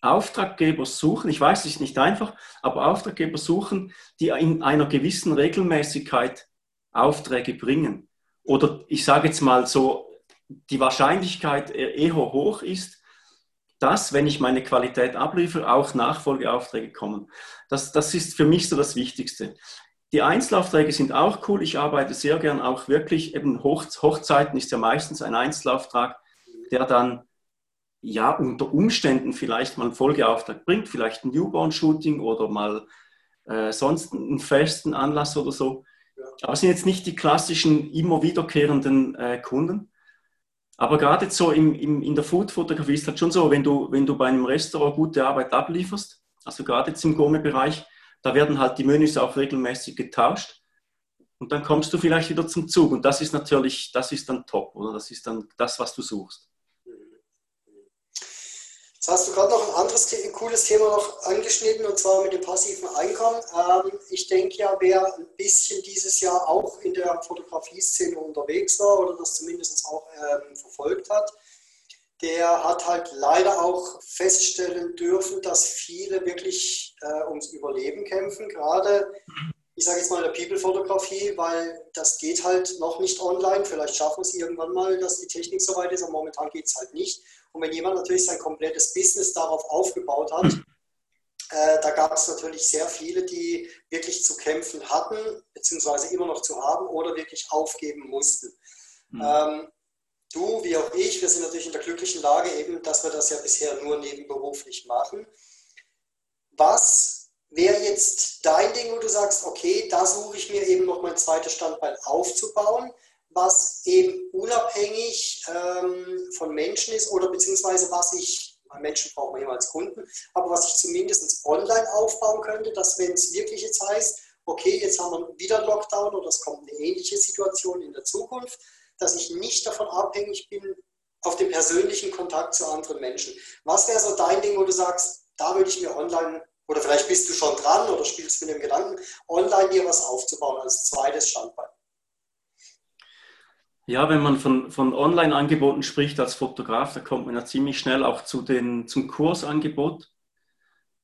[SPEAKER 2] Auftraggeber suchen, ich weiß, es ist nicht einfach, aber Auftraggeber suchen, die in einer gewissen Regelmäßigkeit Aufträge bringen. Oder ich sage jetzt mal so, die Wahrscheinlichkeit eher hoch ist, dass, wenn ich meine Qualität abliefere, auch Nachfolgeaufträge kommen. Das, das ist für mich so das Wichtigste. Die Einzelaufträge sind auch cool. Ich arbeite sehr gern auch wirklich, eben Hoch, Hochzeiten ist ja meistens ein Einzelauftrag, der dann ja unter Umständen vielleicht mal einen Folgeauftrag bringt, vielleicht ein Newborn-Shooting oder mal äh, sonst einen festen Anlass oder so. Aber es sind jetzt nicht die klassischen immer wiederkehrenden äh, Kunden. Aber gerade so im, im, in der Food-Fotografie ist halt schon so, wenn du, wenn du bei einem Restaurant gute Arbeit ablieferst, also gerade jetzt im Gourmet-Bereich, da werden halt die Menüs auch regelmäßig getauscht und dann kommst du vielleicht wieder zum Zug und das ist natürlich, das ist dann top, oder? Das ist dann das, was du suchst.
[SPEAKER 1] Jetzt hast du gerade noch ein anderes cooles Thema noch angeschnitten und zwar mit dem passiven Einkommen. Ähm, ich denke ja, wer ein bisschen dieses Jahr auch in der Fotografie-Szene unterwegs war oder das zumindest auch ähm, verfolgt hat, der hat halt leider auch feststellen dürfen, dass viele wirklich äh, ums Überleben kämpfen, gerade ich sage jetzt mal der People-Fotografie, weil das geht halt noch nicht online. Vielleicht schaffen wir es irgendwann mal, dass die Technik soweit ist, aber momentan geht es halt nicht. Und wenn jemand natürlich sein komplettes Business darauf aufgebaut hat, äh, da gab es natürlich sehr viele, die wirklich zu kämpfen hatten, beziehungsweise immer noch zu haben oder wirklich aufgeben mussten. Mhm. Ähm, du, wie auch ich, wir sind natürlich in der glücklichen Lage eben, dass wir das ja bisher nur nebenberuflich machen. Was wäre jetzt dein Ding, wo du sagst, okay, da suche ich mir eben noch mein zweites Standbein aufzubauen? Was eben unabhängig ähm, von Menschen ist oder beziehungsweise was ich, Menschen brauchen wir immer als Kunden, aber was ich zumindest online aufbauen könnte, dass wenn es wirklich jetzt heißt, okay, jetzt haben wir wieder einen Lockdown oder es kommt eine ähnliche Situation in der Zukunft, dass ich nicht davon abhängig bin, auf den persönlichen Kontakt zu anderen Menschen. Was wäre so dein Ding, wo du sagst, da würde ich mir online, oder vielleicht bist du schon dran oder spielst mit dem Gedanken, online dir was aufzubauen als zweites Standbein?
[SPEAKER 2] Ja, wenn man von, von Online-Angeboten spricht als Fotograf, da kommt man ja ziemlich schnell auch zu den, zum Kursangebot.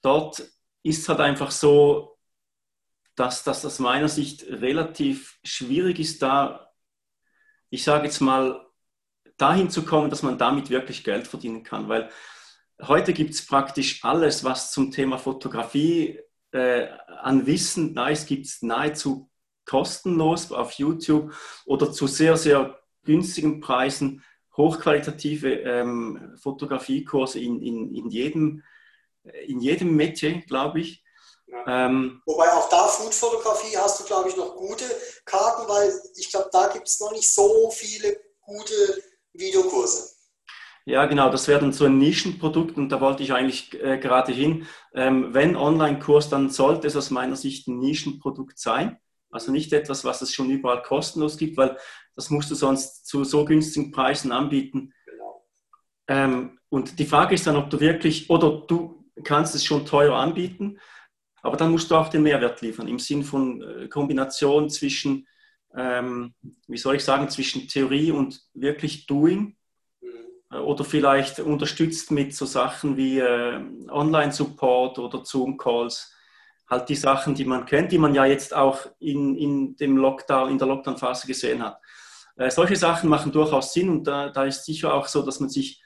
[SPEAKER 2] Dort ist es halt einfach so, dass, das aus meiner Sicht relativ schwierig ist, da, ich sage jetzt mal, dahin zu kommen, dass man damit wirklich Geld verdienen kann. Weil heute gibt es praktisch alles, was zum Thema Fotografie äh, an Wissen da ist, gibt es nahezu kostenlos auf YouTube oder zu sehr, sehr günstigen Preisen hochqualitative ähm, Fotografiekurse in, in, in, jedem, in jedem Metier, glaube ich.
[SPEAKER 1] Ja. Ähm, Wobei auch da Foodfotografie hast du, glaube ich, noch gute Karten, weil ich glaube, da gibt es noch nicht so viele gute Videokurse.
[SPEAKER 2] Ja, genau, das wäre dann so ein Nischenprodukt und da wollte ich eigentlich äh, gerade hin. Ähm, wenn Online-Kurs, dann sollte es aus meiner Sicht ein Nischenprodukt sein. Also nicht etwas, was es schon überall kostenlos gibt, weil das musst du sonst zu so günstigen Preisen anbieten. Genau. Ähm, und die Frage ist dann, ob du wirklich, oder du kannst es schon teuer anbieten, aber dann musst du auch den Mehrwert liefern, im Sinn von äh, Kombination zwischen, ähm, wie soll ich sagen, zwischen Theorie und wirklich Doing oder vielleicht unterstützt mit so Sachen wie äh, Online-Support oder Zoom-Calls. Halt die Sachen, die man kennt, die man ja jetzt auch in, in, dem Lockdown, in der Lockdown-Phase gesehen hat. Äh, solche Sachen machen durchaus Sinn und da, da ist sicher auch so, dass man sich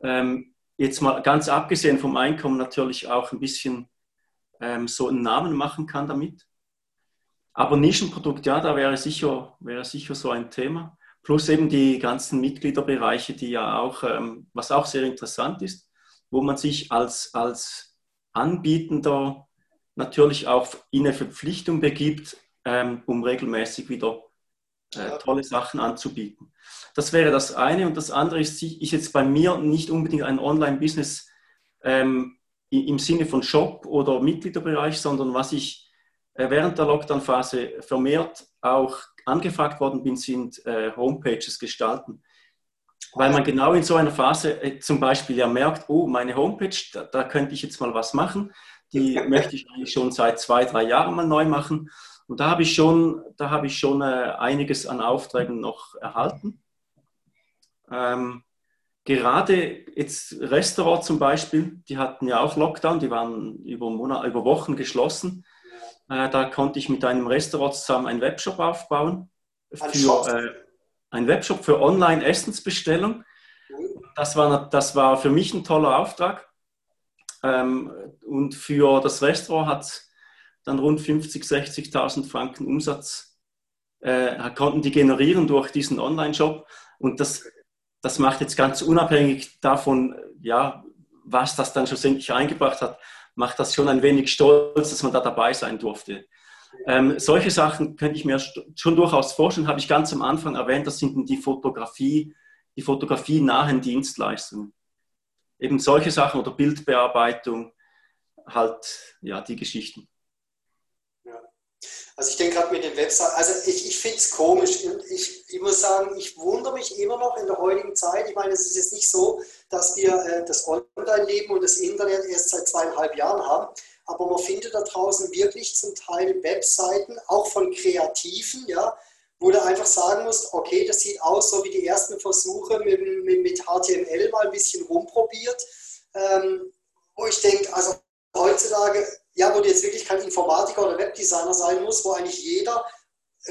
[SPEAKER 2] ähm, jetzt mal ganz abgesehen vom Einkommen natürlich auch ein bisschen ähm, so einen Namen machen kann damit. Aber Nischenprodukt, ja, da wäre sicher, wäre sicher so ein Thema. Plus eben die ganzen Mitgliederbereiche, die ja auch, ähm, was auch sehr interessant ist, wo man sich als, als Anbietender natürlich auch in eine Verpflichtung begibt, ähm, um regelmäßig wieder äh, tolle Sachen anzubieten. Das wäre das eine. Und das andere ist, ich jetzt bei mir nicht unbedingt ein Online-Business ähm, im Sinne von Shop oder Mitgliederbereich, sondern was ich äh, während der Lockdown-Phase vermehrt auch angefragt worden bin, sind äh, Homepages gestalten. Weil man genau in so einer Phase äh, zum Beispiel ja merkt, oh, meine Homepage, da, da, könnte ich jetzt mal was machen. Die möchte ich eigentlich schon seit zwei, drei Jahren mal neu machen. Und da habe ich schon, da habe ich schon äh, einiges an Aufträgen noch erhalten. Ähm, gerade jetzt Restaurant zum Beispiel, die hatten ja auch Lockdown, die waren über, Monat, über Wochen geschlossen. Äh, da konnte ich mit einem Restaurant zusammen einen Webshop aufbauen. Ein, für, äh, ein Webshop für Online-Essensbestellung. Das war, das war für mich ein toller Auftrag. Ähm, und für das Restaurant hat dann rund 50.000, 60.000 Franken Umsatz, äh, konnten die generieren durch diesen Online-Shop. Und das, das macht jetzt ganz unabhängig davon, ja, was das dann schlussendlich eingebracht hat, macht das schon ein wenig stolz, dass man da dabei sein durfte. Ähm, solche Sachen könnte ich mir schon durchaus vorstellen, habe ich ganz am Anfang erwähnt, das sind die Fotografie, die Fotografie Dienstleistungen. Eben solche Sachen oder Bildbearbeitung, halt, ja, die Geschichten.
[SPEAKER 1] Also ich denke gerade mit den Webseiten, also ich, ich finde es komisch. Ich, ich muss sagen, ich wundere mich immer noch in der heutigen Zeit. Ich meine, es ist jetzt nicht so, dass wir äh, das Online-Leben und das Internet erst seit zweieinhalb Jahren haben, aber man findet da draußen wirklich zum Teil Webseiten, auch von Kreativen, ja, wo du einfach sagen musst, okay, das sieht aus so wie die ersten Versuche mit, mit, mit HTML mal ein bisschen rumprobiert. Ähm, wo ich denke, also heutzutage ja, wo du jetzt wirklich kein Informatiker oder Webdesigner sein musst, wo eigentlich jeder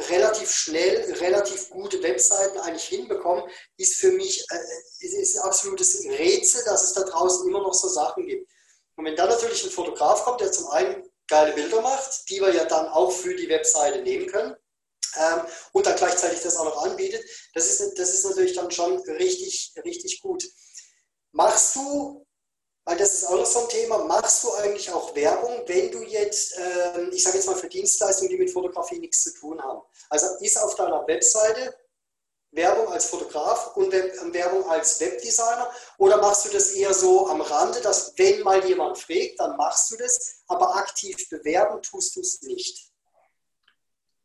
[SPEAKER 1] relativ schnell, relativ gute Webseiten eigentlich hinbekommt, ist für mich äh, ist ein absolutes Rätsel, dass es da draußen immer noch so Sachen gibt. Und wenn dann natürlich ein Fotograf kommt, der zum einen geile Bilder macht, die wir ja dann auch für die Webseite nehmen können, ähm, und dann gleichzeitig das auch noch anbietet, das ist, das ist natürlich dann schon richtig, richtig gut. Machst du weil das ist auch noch so ein Thema. Machst du eigentlich auch Werbung, wenn du jetzt, äh, ich sage jetzt mal für Dienstleistungen, die mit Fotografie nichts zu tun haben? Also ist auf deiner Webseite Werbung als Fotograf und ähm, Werbung als Webdesigner? Oder machst du das eher so am Rande, dass wenn mal jemand fragt, dann machst du das, aber aktiv bewerben tust du es nicht?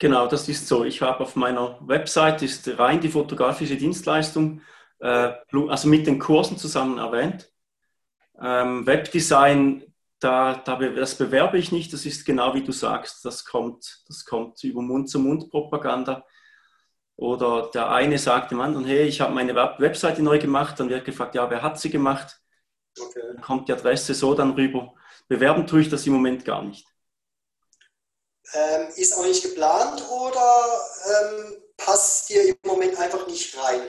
[SPEAKER 2] Genau, das ist so. Ich habe auf meiner Website ist rein die fotografische Dienstleistung, äh, also mit den Kursen zusammen erwähnt. Ähm, Webdesign, da, da, das bewerbe ich nicht, das ist genau wie du sagst, das kommt, das kommt über Mund-zu-Mund-Propaganda. Oder der eine sagt dem anderen, hey, ich habe meine Webseite neu gemacht, dann wird gefragt, ja, wer hat sie gemacht? Okay. Dann kommt die Adresse so dann rüber. Bewerben tue ich das im Moment gar nicht.
[SPEAKER 1] Ähm, ist auch nicht geplant oder ähm, passt dir im Moment einfach nicht rein?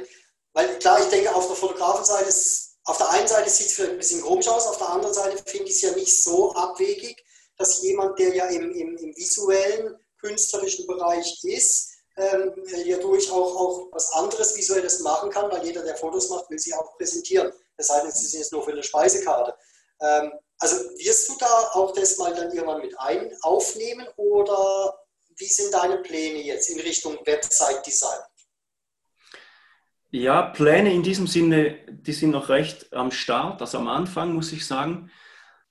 [SPEAKER 1] Weil klar, ich denke, auf der Fotografenseite ist auf der einen Seite sieht es vielleicht ein bisschen komisch aus, auf der anderen Seite finde ich es ja nicht so abwegig, dass jemand, der ja im, im, im visuellen, künstlerischen Bereich ist, ähm, ja durch auch, auch was anderes Visuelles machen kann, weil jeder, der Fotos macht, will sie auch präsentieren. Das heißt, es ist jetzt nur für eine Speisekarte. Ähm, also wirst du da auch das mal dann irgendwann mit ein aufnehmen oder wie sind deine Pläne jetzt in Richtung Website-Design?
[SPEAKER 2] Ja, Pläne in diesem Sinne, die sind noch recht am Start, also am Anfang muss ich sagen.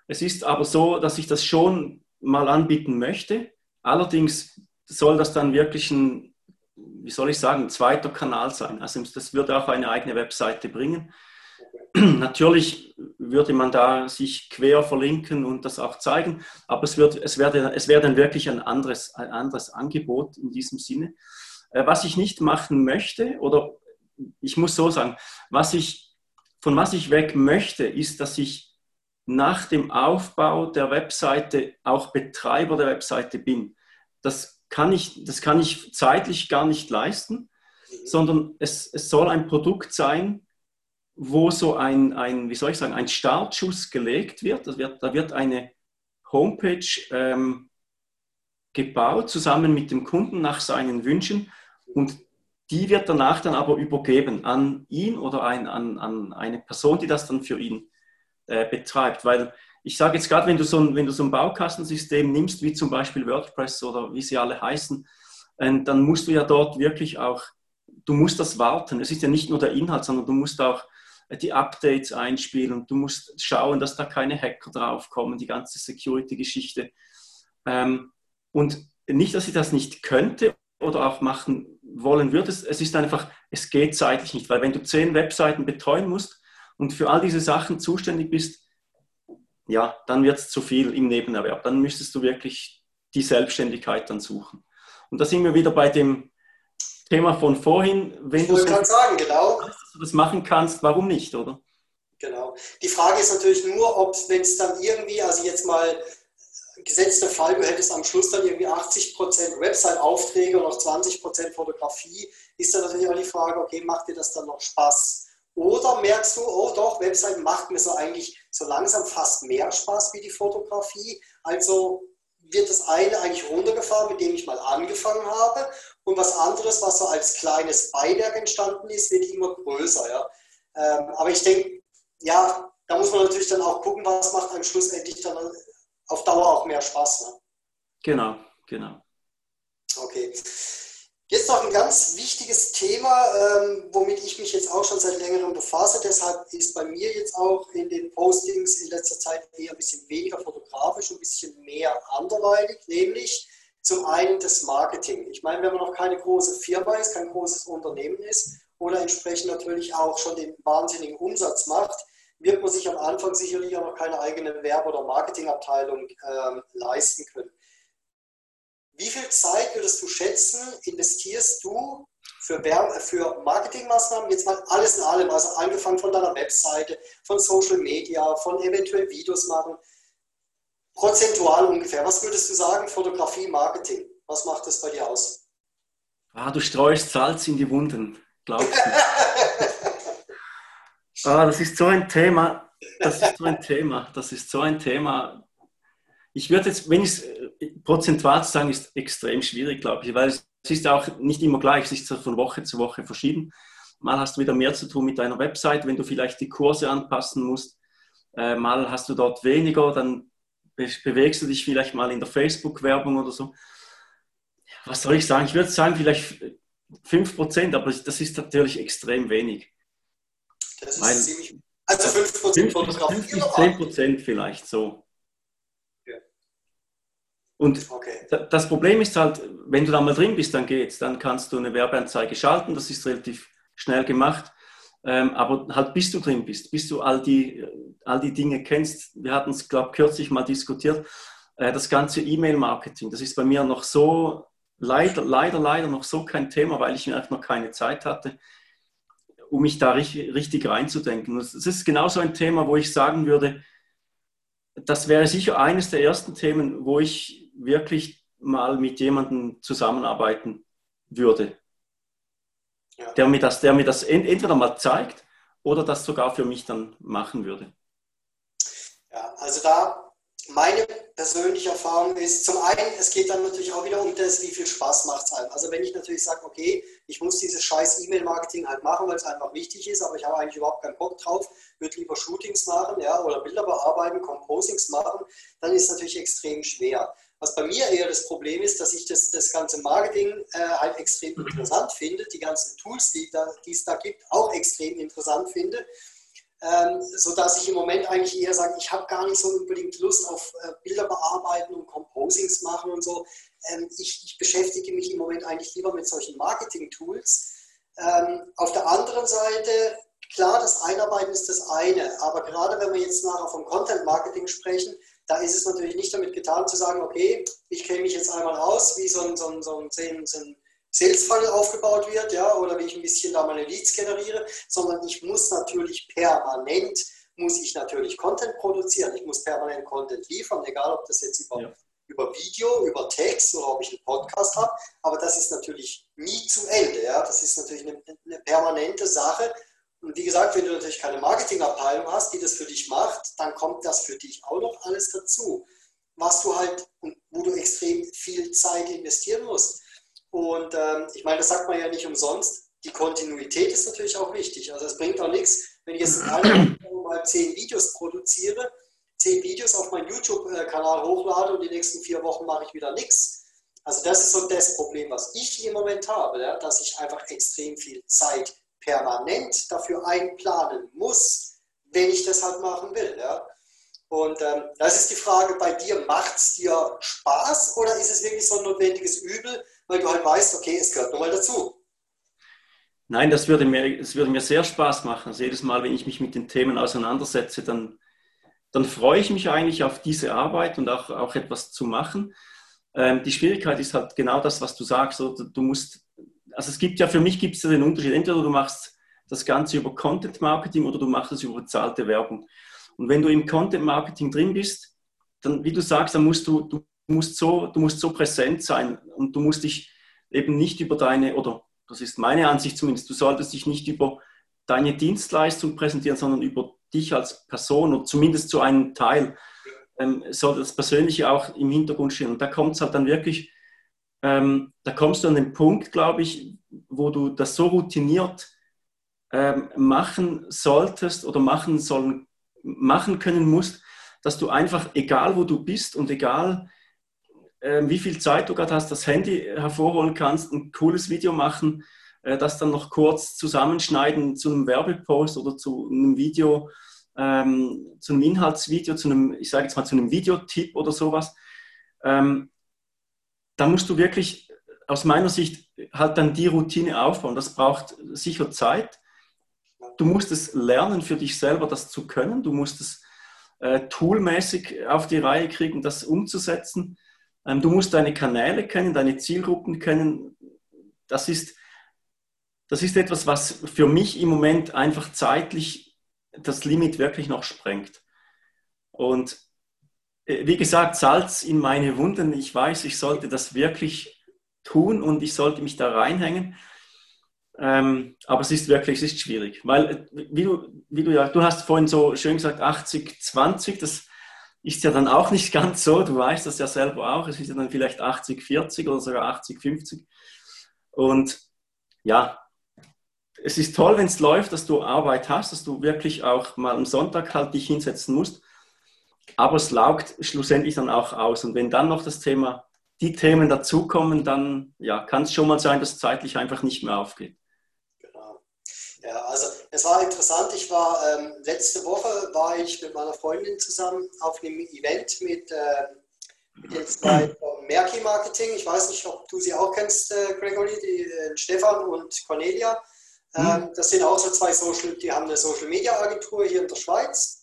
[SPEAKER 2] Es ist aber so, dass ich das schon mal anbieten möchte. Allerdings soll das dann wirklich ein, wie soll ich sagen, zweiter Kanal sein. Also das würde auch eine eigene Webseite bringen. Natürlich würde man da sich quer verlinken und das auch zeigen, aber es, wird, es, wäre, es wäre dann wirklich ein anderes, ein anderes Angebot in diesem Sinne. Äh, was ich nicht machen möchte, oder ich muss so sagen, was ich, von was ich weg möchte, ist, dass ich nach dem Aufbau der Webseite auch Betreiber der Webseite bin. Das kann ich, das kann ich zeitlich gar nicht leisten, sondern es, es soll ein Produkt sein, wo so ein, ein, wie soll ich sagen, ein Startschuss gelegt wird. Das wird da wird eine Homepage ähm, gebaut, zusammen mit dem Kunden nach seinen Wünschen. Und die wird danach dann aber übergeben an ihn oder ein, an, an eine Person, die das dann für ihn äh, betreibt. Weil ich sage jetzt gerade, wenn du, so ein, wenn du so ein Baukastensystem nimmst, wie zum Beispiel WordPress oder wie sie alle heißen, äh, dann musst du ja dort wirklich auch, du musst das warten. Es ist ja nicht nur der Inhalt, sondern du musst auch die Updates einspielen und du musst schauen, dass da keine Hacker draufkommen, die ganze Security-Geschichte. Ähm, und nicht, dass ich das nicht könnte oder auch machen wollen würde, es ist einfach, es geht zeitlich nicht, weil wenn du zehn Webseiten betreuen musst und für all diese Sachen zuständig bist, ja, dann wird es zu viel im Nebenerwerb. Dann müsstest du wirklich die Selbstständigkeit dann suchen. Und da sind wir wieder bei dem Thema von vorhin.
[SPEAKER 1] Wenn ich du so sagen, genau.
[SPEAKER 2] Dass du das machen kannst, warum nicht, oder?
[SPEAKER 1] Genau. Die Frage ist natürlich nur, ob, wenn es dann irgendwie, also jetzt mal gesetzter Fall, du hättest am Schluss dann irgendwie 80% Website-Aufträge und noch 20% Fotografie, ist dann natürlich auch die Frage, okay, macht dir das dann noch Spaß? Oder merkst du, oh doch, Website macht mir so eigentlich so langsam fast mehr Spaß wie die Fotografie. Also wird das eine eigentlich runtergefahren, mit dem ich mal angefangen habe. Und was anderes, was so als kleines Beiwerk entstanden ist, wird immer größer. Ja? Ähm, aber ich denke, ja, da muss man natürlich dann auch gucken, was macht einem schlussendlich dann auf Dauer auch mehr Spaß. Ne?
[SPEAKER 2] Genau, genau.
[SPEAKER 1] Okay. Jetzt noch ein ganz wichtiges Thema, ähm, womit ich mich jetzt auch schon seit längerem befasse. Deshalb ist bei mir jetzt auch in den Postings in letzter Zeit eher ein bisschen weniger fotografisch ein bisschen mehr anderweitig, nämlich zum einen das Marketing. Ich meine, wenn man noch keine große Firma ist, kein großes Unternehmen ist oder entsprechend natürlich auch schon den wahnsinnigen Umsatz macht, wird man sich am Anfang sicherlich auch noch keine eigene Werbe- oder Marketingabteilung ähm, leisten können. Wie viel Zeit würdest du schätzen, investierst du für, Werbe, für Marketingmaßnahmen, jetzt mal alles in allem, also angefangen von deiner Webseite, von Social Media, von eventuell Videos machen, prozentual ungefähr. Was würdest du sagen, Fotografie, Marketing? Was macht das bei dir aus?
[SPEAKER 2] Ah, du streust Salz in die Wunden, glaubst du? ah, das ist so ein Thema. Das ist so ein Thema. Das ist so ein Thema. Ich würde jetzt, wenn ich es äh, prozentual sagen, ist extrem schwierig, glaube ich, weil es ist auch nicht immer gleich, es ist von Woche zu Woche verschieden. Mal hast du wieder mehr zu tun mit deiner Website, wenn du vielleicht die Kurse anpassen musst. Äh, mal hast du dort weniger, dann bewegst du dich vielleicht mal in der Facebook-Werbung oder so. Was soll ich sagen? Ich würde sagen, vielleicht 5%, aber das ist natürlich extrem wenig.
[SPEAKER 1] Das ist Weil ziemlich. Also 5%,
[SPEAKER 2] 5 10% vielleicht so. Und okay. das Problem ist halt, wenn du da mal drin bist, dann geht's. Dann kannst du eine Werbeanzeige schalten, das ist relativ schnell gemacht. Ähm, aber halt bis du drin bist, bis du all die, all die Dinge kennst. Wir hatten es, glaube ich, kürzlich mal diskutiert. Äh, das ganze E-Mail-Marketing, das ist bei mir noch so, leider, leider, leider noch so kein Thema, weil ich einfach noch keine Zeit hatte, um mich da richtig, richtig reinzudenken. Das ist genau so ein Thema, wo ich sagen würde, das wäre sicher eines der ersten Themen, wo ich wirklich mal mit jemandem zusammenarbeiten würde. Ja. Der, mir das, der mir das entweder mal zeigt oder das sogar für mich dann machen würde.
[SPEAKER 1] Ja, also da meine persönliche Erfahrung ist, zum einen, es geht dann natürlich auch wieder um das, wie viel Spaß macht es einem. Also wenn ich natürlich sage, okay, ich muss dieses scheiß E-Mail-Marketing halt machen, weil es einfach wichtig ist, aber ich habe eigentlich überhaupt keinen Bock drauf, würde lieber Shootings machen ja, oder Bilder bearbeiten, Composings machen, dann ist es natürlich extrem schwer. Was bei mir eher das Problem ist, dass ich das, das ganze Marketing äh, halt extrem interessant finde, die ganzen Tools, die, da, die es da gibt, auch extrem interessant finde ähm, sodass ich im Moment eigentlich eher sage, ich habe gar nicht so unbedingt Lust auf äh, Bilder bearbeiten und Composings machen und so. Ähm, ich, ich, beschäftige mich im Moment eigentlich lieber mit solchen Marketing-Tools. Ähm, auf der anderen Seite, klar, das Einarbeiten ist das eine, aber gerade wenn wir jetzt nachher vom Content-Marketing sprechen, da ist es natürlich nicht damit getan zu sagen, okay, ich kenne mich jetzt einmal aus, wie so ein, so ein, so ein, so ein Sales Funnel aufgebaut wird, ja, oder wie ich ein bisschen da meine Leads generiere, sondern ich muss natürlich permanent, muss ich natürlich Content produzieren, ich muss permanent Content liefern, egal ob das jetzt über, ja. über Video, über Text oder ob ich einen Podcast habe, aber das ist natürlich nie zu Ende, ja, das ist natürlich eine, eine permanente Sache und wie gesagt, wenn du natürlich keine Marketingabteilung hast, die das für dich macht, dann kommt das für dich auch noch alles dazu, was du halt, wo du extrem viel Zeit investieren musst. Und ähm, ich meine, das sagt man ja nicht umsonst. Die Kontinuität ist natürlich auch wichtig. Also es bringt auch nichts, wenn ich jetzt mal zehn Videos produziere, zehn Videos auf meinen YouTube-Kanal hochlade und die nächsten vier Wochen mache ich wieder nichts. Also das ist so das Problem, was ich im Moment habe, ja, dass ich einfach extrem viel Zeit permanent dafür einplanen muss, wenn ich das halt machen will. Ja. Und ähm, das ist die Frage bei dir, macht es dir Spaß oder ist es wirklich so ein notwendiges Übel, weil du halt weißt, okay, es gehört nochmal dazu.
[SPEAKER 2] Nein, das würde, mir, das würde mir sehr Spaß machen. Also jedes Mal, wenn ich mich mit den Themen auseinandersetze, dann, dann freue ich mich eigentlich auf diese Arbeit und auch, auch etwas zu machen. Ähm, die Schwierigkeit ist halt genau das, was du sagst. Oder du musst, also es gibt ja, für mich gibt es ja den Unterschied. Entweder du machst das Ganze über Content Marketing oder du machst es über bezahlte Werbung. Und wenn du im Content Marketing drin bist, dann, wie du sagst, dann musst du, du musst so, du musst so präsent sein und du musst dich eben nicht über deine, oder das ist meine Ansicht zumindest, du solltest dich nicht über deine Dienstleistung präsentieren, sondern über dich als Person oder zumindest zu einem Teil. Ähm, soll das Persönliche auch im Hintergrund stehen. Und da kommt es halt dann wirklich, ähm, da kommst du an den Punkt, glaube ich, wo du das so routiniert ähm, machen solltest oder machen sollen, machen können musst, dass du einfach, egal wo du bist und egal ähm, wie viel Zeit du gerade hast, das Handy hervorholen kannst, ein cooles Video machen, äh, das dann noch kurz zusammenschneiden zu einem Werbepost oder zu einem Video, ähm, zu einem Inhaltsvideo, zu einem, ich sage jetzt mal, zu einem Videotipp oder sowas. Ähm, da musst du wirklich aus meiner Sicht halt dann die Routine aufbauen. Das braucht sicher Zeit. Du musst es lernen für dich selber, das zu können. Du musst es äh, toolmäßig auf die Reihe kriegen, das umzusetzen. Ähm, du musst deine Kanäle kennen, deine Zielgruppen kennen. Das ist, das ist etwas, was für mich im Moment einfach zeitlich das Limit wirklich noch sprengt. Und wie gesagt, Salz in meine Wunden. Ich weiß, ich sollte das wirklich tun und ich sollte mich da reinhängen. Ähm, aber es ist wirklich, es ist schwierig, weil äh, wie du, wie du ja, du hast vorhin so schön gesagt, 80, 20, das ist ja dann auch nicht ganz so, du weißt das ja selber auch, es ist ja dann vielleicht 80, 40 oder sogar 80, 50. Und ja, es ist toll, wenn es läuft, dass du Arbeit hast, dass du wirklich auch mal am Sonntag halt dich hinsetzen musst. Aber es laugt schlussendlich dann auch aus. Und wenn dann noch das Thema, die Themen dazukommen, dann ja, kann es schon mal sein, dass es zeitlich einfach nicht mehr aufgeht.
[SPEAKER 1] Ja, also es war interessant. Ich war ähm, letzte Woche war ich mit meiner Freundin zusammen auf einem Event mit, äh, mit den zwei vom Merki Marketing. Ich weiß nicht, ob du sie auch kennst, äh, Gregory, die, äh, Stefan und Cornelia. Mhm. Ähm, das sind auch so zwei Social, die haben eine Social Media Agentur hier in der Schweiz.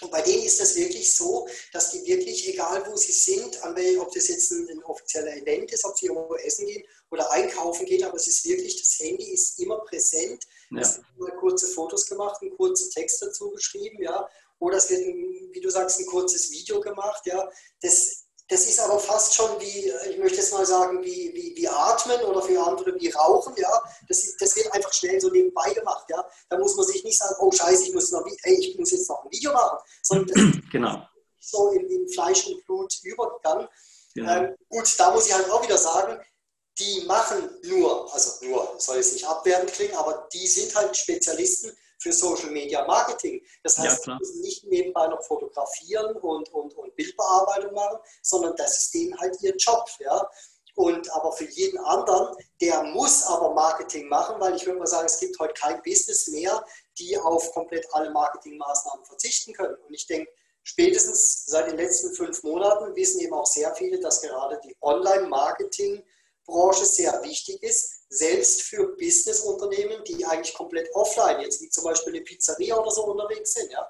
[SPEAKER 1] Und bei denen ist es wirklich so, dass die wirklich, egal wo sie sind, ob das jetzt ein, ein offizieller Event ist, ob sie irgendwo essen gehen oder einkaufen gehen, aber es ist wirklich, das Handy ist immer präsent. Ja. Es werden mal kurze Fotos gemacht, ein kurzer Text dazu geschrieben, ja. Oder es wird, wie du sagst, ein kurzes Video gemacht, ja. Das, das ist aber fast schon wie, ich möchte jetzt mal sagen, wie, wie, wie Atmen oder für andere wie Rauchen, ja. Das, das wird einfach schnell so nebenbei gemacht, ja. Da muss man sich nicht sagen, oh Scheiße, ich muss noch, ey, ich muss jetzt noch ein Video machen, sondern das
[SPEAKER 2] genau.
[SPEAKER 1] so in, in, Fleisch und Blut übergegangen. Genau. Ähm, gut, da muss ich halt auch wieder sagen, die machen nur, also nur, soll es nicht abwertend klingen, aber die sind halt Spezialisten für Social Media Marketing. Das heißt, ja, die müssen nicht nebenbei noch fotografieren und, und, und Bildbearbeitung machen, sondern das ist denen halt ihr Job. Ja? Und aber für jeden anderen, der muss aber Marketing machen, weil ich würde mal sagen, es gibt heute kein Business mehr, die auf komplett alle Marketingmaßnahmen verzichten können. Und ich denke, spätestens seit den letzten fünf Monaten wissen eben auch sehr viele, dass gerade die Online-Marketing-Branche sehr wichtig ist, selbst für Businessunternehmen, die eigentlich komplett offline, jetzt wie zum Beispiel eine Pizzeria oder so unterwegs sind. Ja?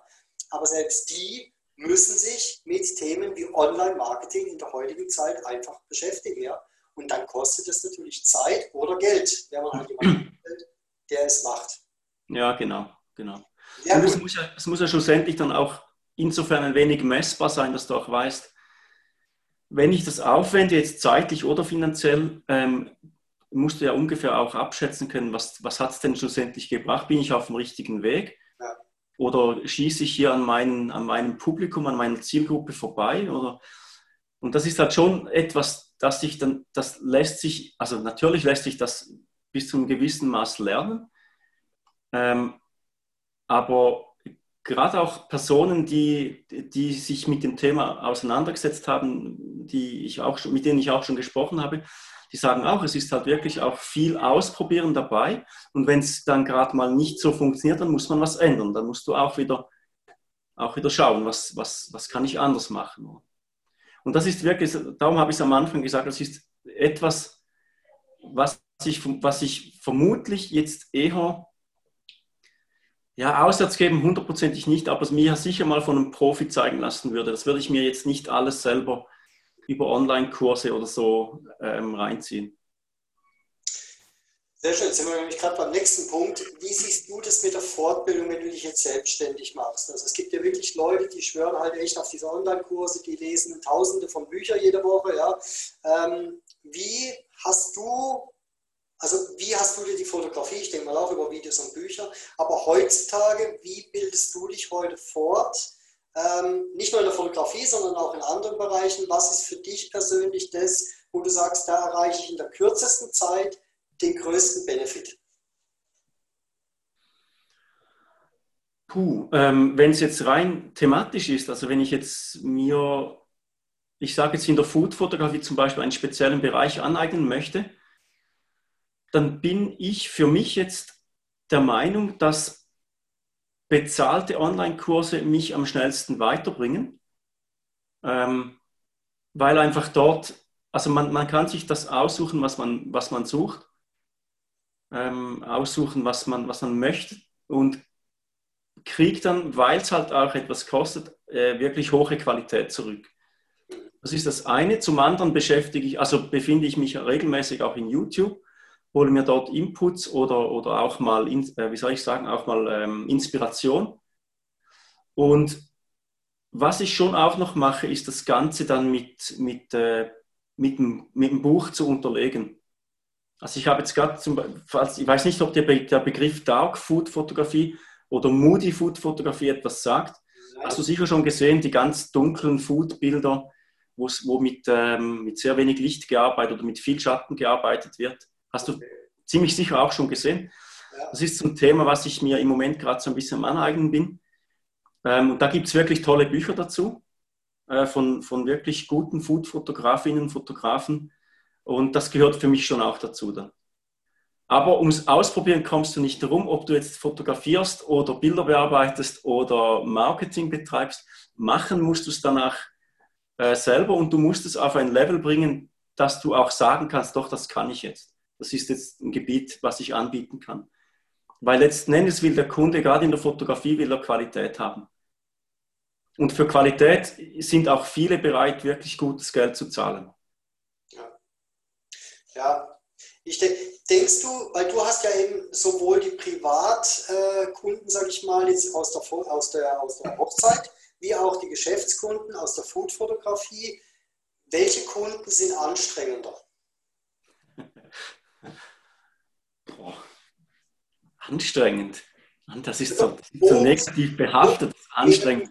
[SPEAKER 1] Aber selbst die müssen sich mit Themen wie Online-Marketing in der heutigen Zeit einfach beschäftigen. Ja? Und dann kostet es natürlich Zeit oder Geld, wenn man halt jemanden findet, der es macht.
[SPEAKER 2] Ja, genau, genau. Ja, es muss, ja, es muss ja schlussendlich dann auch insofern ein wenig messbar sein, dass du auch weißt, wenn ich das aufwende, jetzt zeitlich oder finanziell, ähm, musst du ja ungefähr auch abschätzen können, was, was hat es denn schlussendlich gebracht? Bin ich auf dem richtigen Weg? Ja. Oder schieße ich hier an, meinen, an meinem Publikum, an meiner Zielgruppe vorbei? Oder, und das ist halt schon etwas, dass sich dann, das lässt sich, also natürlich lässt sich das bis zu einem gewissen Maß lernen, ähm, aber gerade auch Personen, die, die sich mit dem Thema auseinandergesetzt haben, die ich auch schon, mit denen ich auch schon gesprochen habe, die sagen auch, es ist halt wirklich auch viel Ausprobieren dabei. Und wenn es dann gerade mal nicht so funktioniert, dann muss man was ändern. Dann musst du auch wieder, auch wieder schauen, was, was, was kann ich anders machen. Und das ist wirklich, darum habe ich es am Anfang gesagt, das ist etwas, was ich, was ich vermutlich jetzt eher, ja, auswärts geben hundertprozentig nicht, aber es mir sicher mal von einem Profi zeigen lassen würde. Das würde ich mir jetzt nicht alles selber über Online-Kurse oder so ähm, reinziehen.
[SPEAKER 1] Sehr schön, jetzt sind wir nämlich gerade beim nächsten Punkt. Wie siehst du das mit der Fortbildung, wenn du dich jetzt selbstständig machst? Also es gibt ja wirklich Leute, die schwören halt echt auf diese Online-Kurse, die lesen tausende von Büchern jede Woche. Ja. Ähm, wie hast du, also wie hast du dir die Fotografie, ich denke mal auch über Videos und Bücher, aber heutzutage, wie bildest du dich heute fort? Ähm, nicht nur in der Fotografie, sondern auch in anderen Bereichen. Was ist für dich persönlich das, wo du sagst, da erreiche ich in der kürzesten Zeit den größten Benefit?
[SPEAKER 2] Puh, ähm, wenn es jetzt rein thematisch ist, also wenn ich jetzt mir, ich sage jetzt in der Food-Fotografie zum Beispiel einen speziellen Bereich aneignen möchte, dann bin ich für mich jetzt der Meinung, dass bezahlte Online-Kurse mich am schnellsten weiterbringen, ähm, weil einfach dort, also man, man kann sich das aussuchen, was man, was man sucht ähm, aussuchen, was man, was man möchte und kriegt dann, weil es halt auch etwas kostet, äh, wirklich hohe Qualität zurück. Das ist das eine. Zum anderen beschäftige ich, also befinde ich mich regelmäßig auch in YouTube, hole mir dort Inputs oder, oder auch mal, äh, wie soll ich sagen, auch mal ähm, Inspiration. Und was ich schon auch noch mache, ist das Ganze dann mit, mit, äh, mit, dem, mit dem Buch zu unterlegen. Also ich habe jetzt gerade zum Beispiel, ich weiß nicht, ob der, der Begriff Dark Food Fotografie oder Moody Food Fotografie etwas sagt. Hast du sicher schon gesehen, die ganz dunklen Food-Bilder, wo mit, ähm, mit sehr wenig Licht gearbeitet oder mit viel Schatten gearbeitet wird. Hast du ziemlich sicher auch schon gesehen. Das ist ein Thema, was ich mir im Moment gerade so ein bisschen am Aneignen bin. Ähm, und da gibt es wirklich tolle Bücher dazu äh, von, von wirklich guten Food-Fotografinnen und Fotografen, und das gehört für mich schon auch dazu dann. Aber ums Ausprobieren kommst du nicht darum, ob du jetzt fotografierst oder Bilder bearbeitest oder Marketing betreibst. Machen musst du es danach äh, selber und du musst es auf ein Level bringen, dass du auch sagen kannst, doch, das kann ich jetzt. Das ist jetzt ein Gebiet, was ich anbieten kann. Weil letzten Endes will der Kunde, gerade in der Fotografie, will er Qualität haben. Und für Qualität sind auch viele bereit, wirklich gutes Geld zu zahlen.
[SPEAKER 1] Ja, ich denke, denkst du, weil du hast ja eben sowohl die Privatkunden, sage ich mal, jetzt aus der, aus, der, aus der Hochzeit, wie auch die Geschäftskunden aus der Foodfotografie. Welche Kunden sind anstrengender?
[SPEAKER 2] Boah, anstrengend. Das ist so, das ist so negativ behaftet, anstrengend.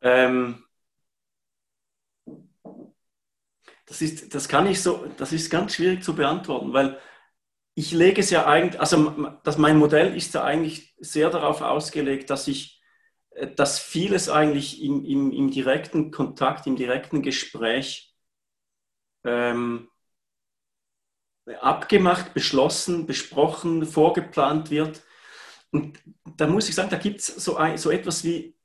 [SPEAKER 2] Ähm, das, ist, das kann ich so, das ist ganz schwierig zu beantworten, weil ich lege es ja eigentlich, also das, mein Modell ist ja eigentlich sehr darauf ausgelegt, dass ich, äh, dass vieles eigentlich im, im, im direkten Kontakt, im direkten Gespräch ähm, abgemacht, beschlossen, besprochen, vorgeplant wird. Und da muss ich sagen, da gibt es so, so etwas wie,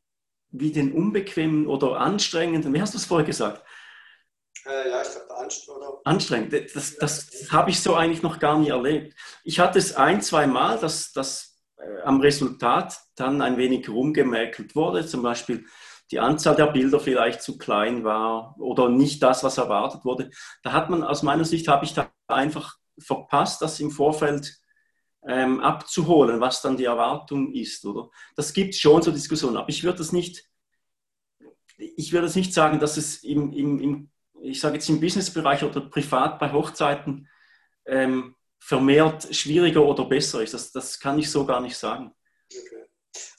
[SPEAKER 2] wie den unbequemen oder anstrengenden, wie hast du es vorher gesagt?
[SPEAKER 1] Äh, ja, ich glaube, anstrengend.
[SPEAKER 2] Anstrengend. Das, das, das habe ich so eigentlich noch gar nie erlebt. Ich hatte es ein, zwei Mal, dass, dass äh, am Resultat dann ein wenig rumgemäkelt wurde. Zum Beispiel die Anzahl der Bilder vielleicht zu klein war oder nicht das, was erwartet wurde. Da hat man aus meiner Sicht, habe ich da einfach verpasst, das im Vorfeld ähm, abzuholen, was dann die Erwartung ist. Oder? Das gibt schon so Diskussionen, aber ich würde das nicht, ich würde es nicht sagen, dass es im, im, im ich sage jetzt im Businessbereich oder privat bei Hochzeiten ähm, vermehrt schwieriger oder besser ist. Das, das kann ich so gar nicht sagen.
[SPEAKER 1] Okay.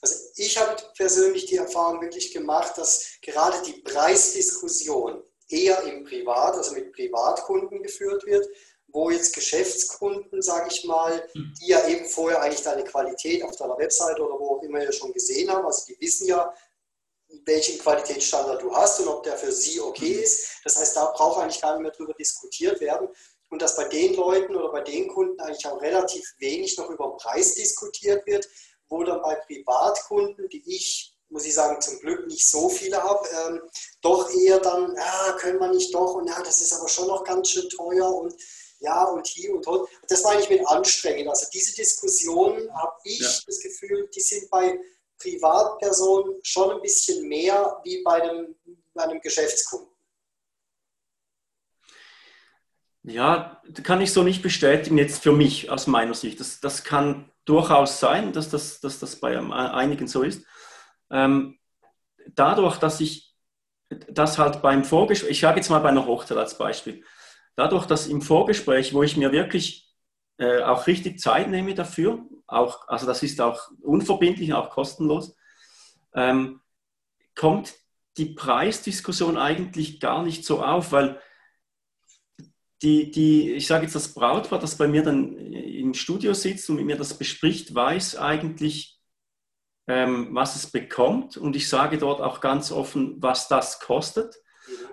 [SPEAKER 1] Also ich habe persönlich die Erfahrung wirklich gemacht, dass gerade die Preisdiskussion eher im Privat, also mit Privatkunden geführt wird, wo jetzt Geschäftskunden, sage ich mal, die ja eben vorher eigentlich deine Qualität auf deiner Webseite oder wo auch immer ja schon gesehen haben, also die wissen ja, welchen Qualitätsstandard du hast und ob der für sie okay mhm. ist. Das heißt, da braucht eigentlich gar nicht mehr drüber diskutiert werden. Und dass bei den Leuten oder bei den Kunden eigentlich auch relativ wenig noch über den Preis diskutiert wird, wo dann bei Privatkunden, die ich, muss ich sagen, zum Glück nicht so viele habe, ähm, doch eher dann, ja, können wir nicht doch und ja, das ist aber schon noch ganz schön teuer und ja und hier und dort. Das war eigentlich mit anstrengend. Also diese Diskussionen habe ich ja. das Gefühl, die sind bei Privatperson schon ein bisschen mehr wie bei einem, bei einem Geschäftskunden.
[SPEAKER 2] Ja, kann ich so nicht bestätigen, jetzt für mich aus meiner Sicht. Das, das kann durchaus sein, dass das, dass das bei einigen so ist. Ähm, dadurch, dass ich das halt beim Vorgespräch, ich sage jetzt mal bei einer Hochzeit als Beispiel, dadurch, dass im Vorgespräch, wo ich mir wirklich äh, auch richtig Zeit nehme dafür, auch, also das ist auch unverbindlich, auch kostenlos, ähm, kommt die Preisdiskussion eigentlich gar nicht so auf, weil die, die ich sage jetzt das Brautpaar, das bei mir dann im Studio sitzt und mit mir das bespricht, weiß eigentlich, ähm, was es bekommt und ich sage dort auch ganz offen, was das kostet.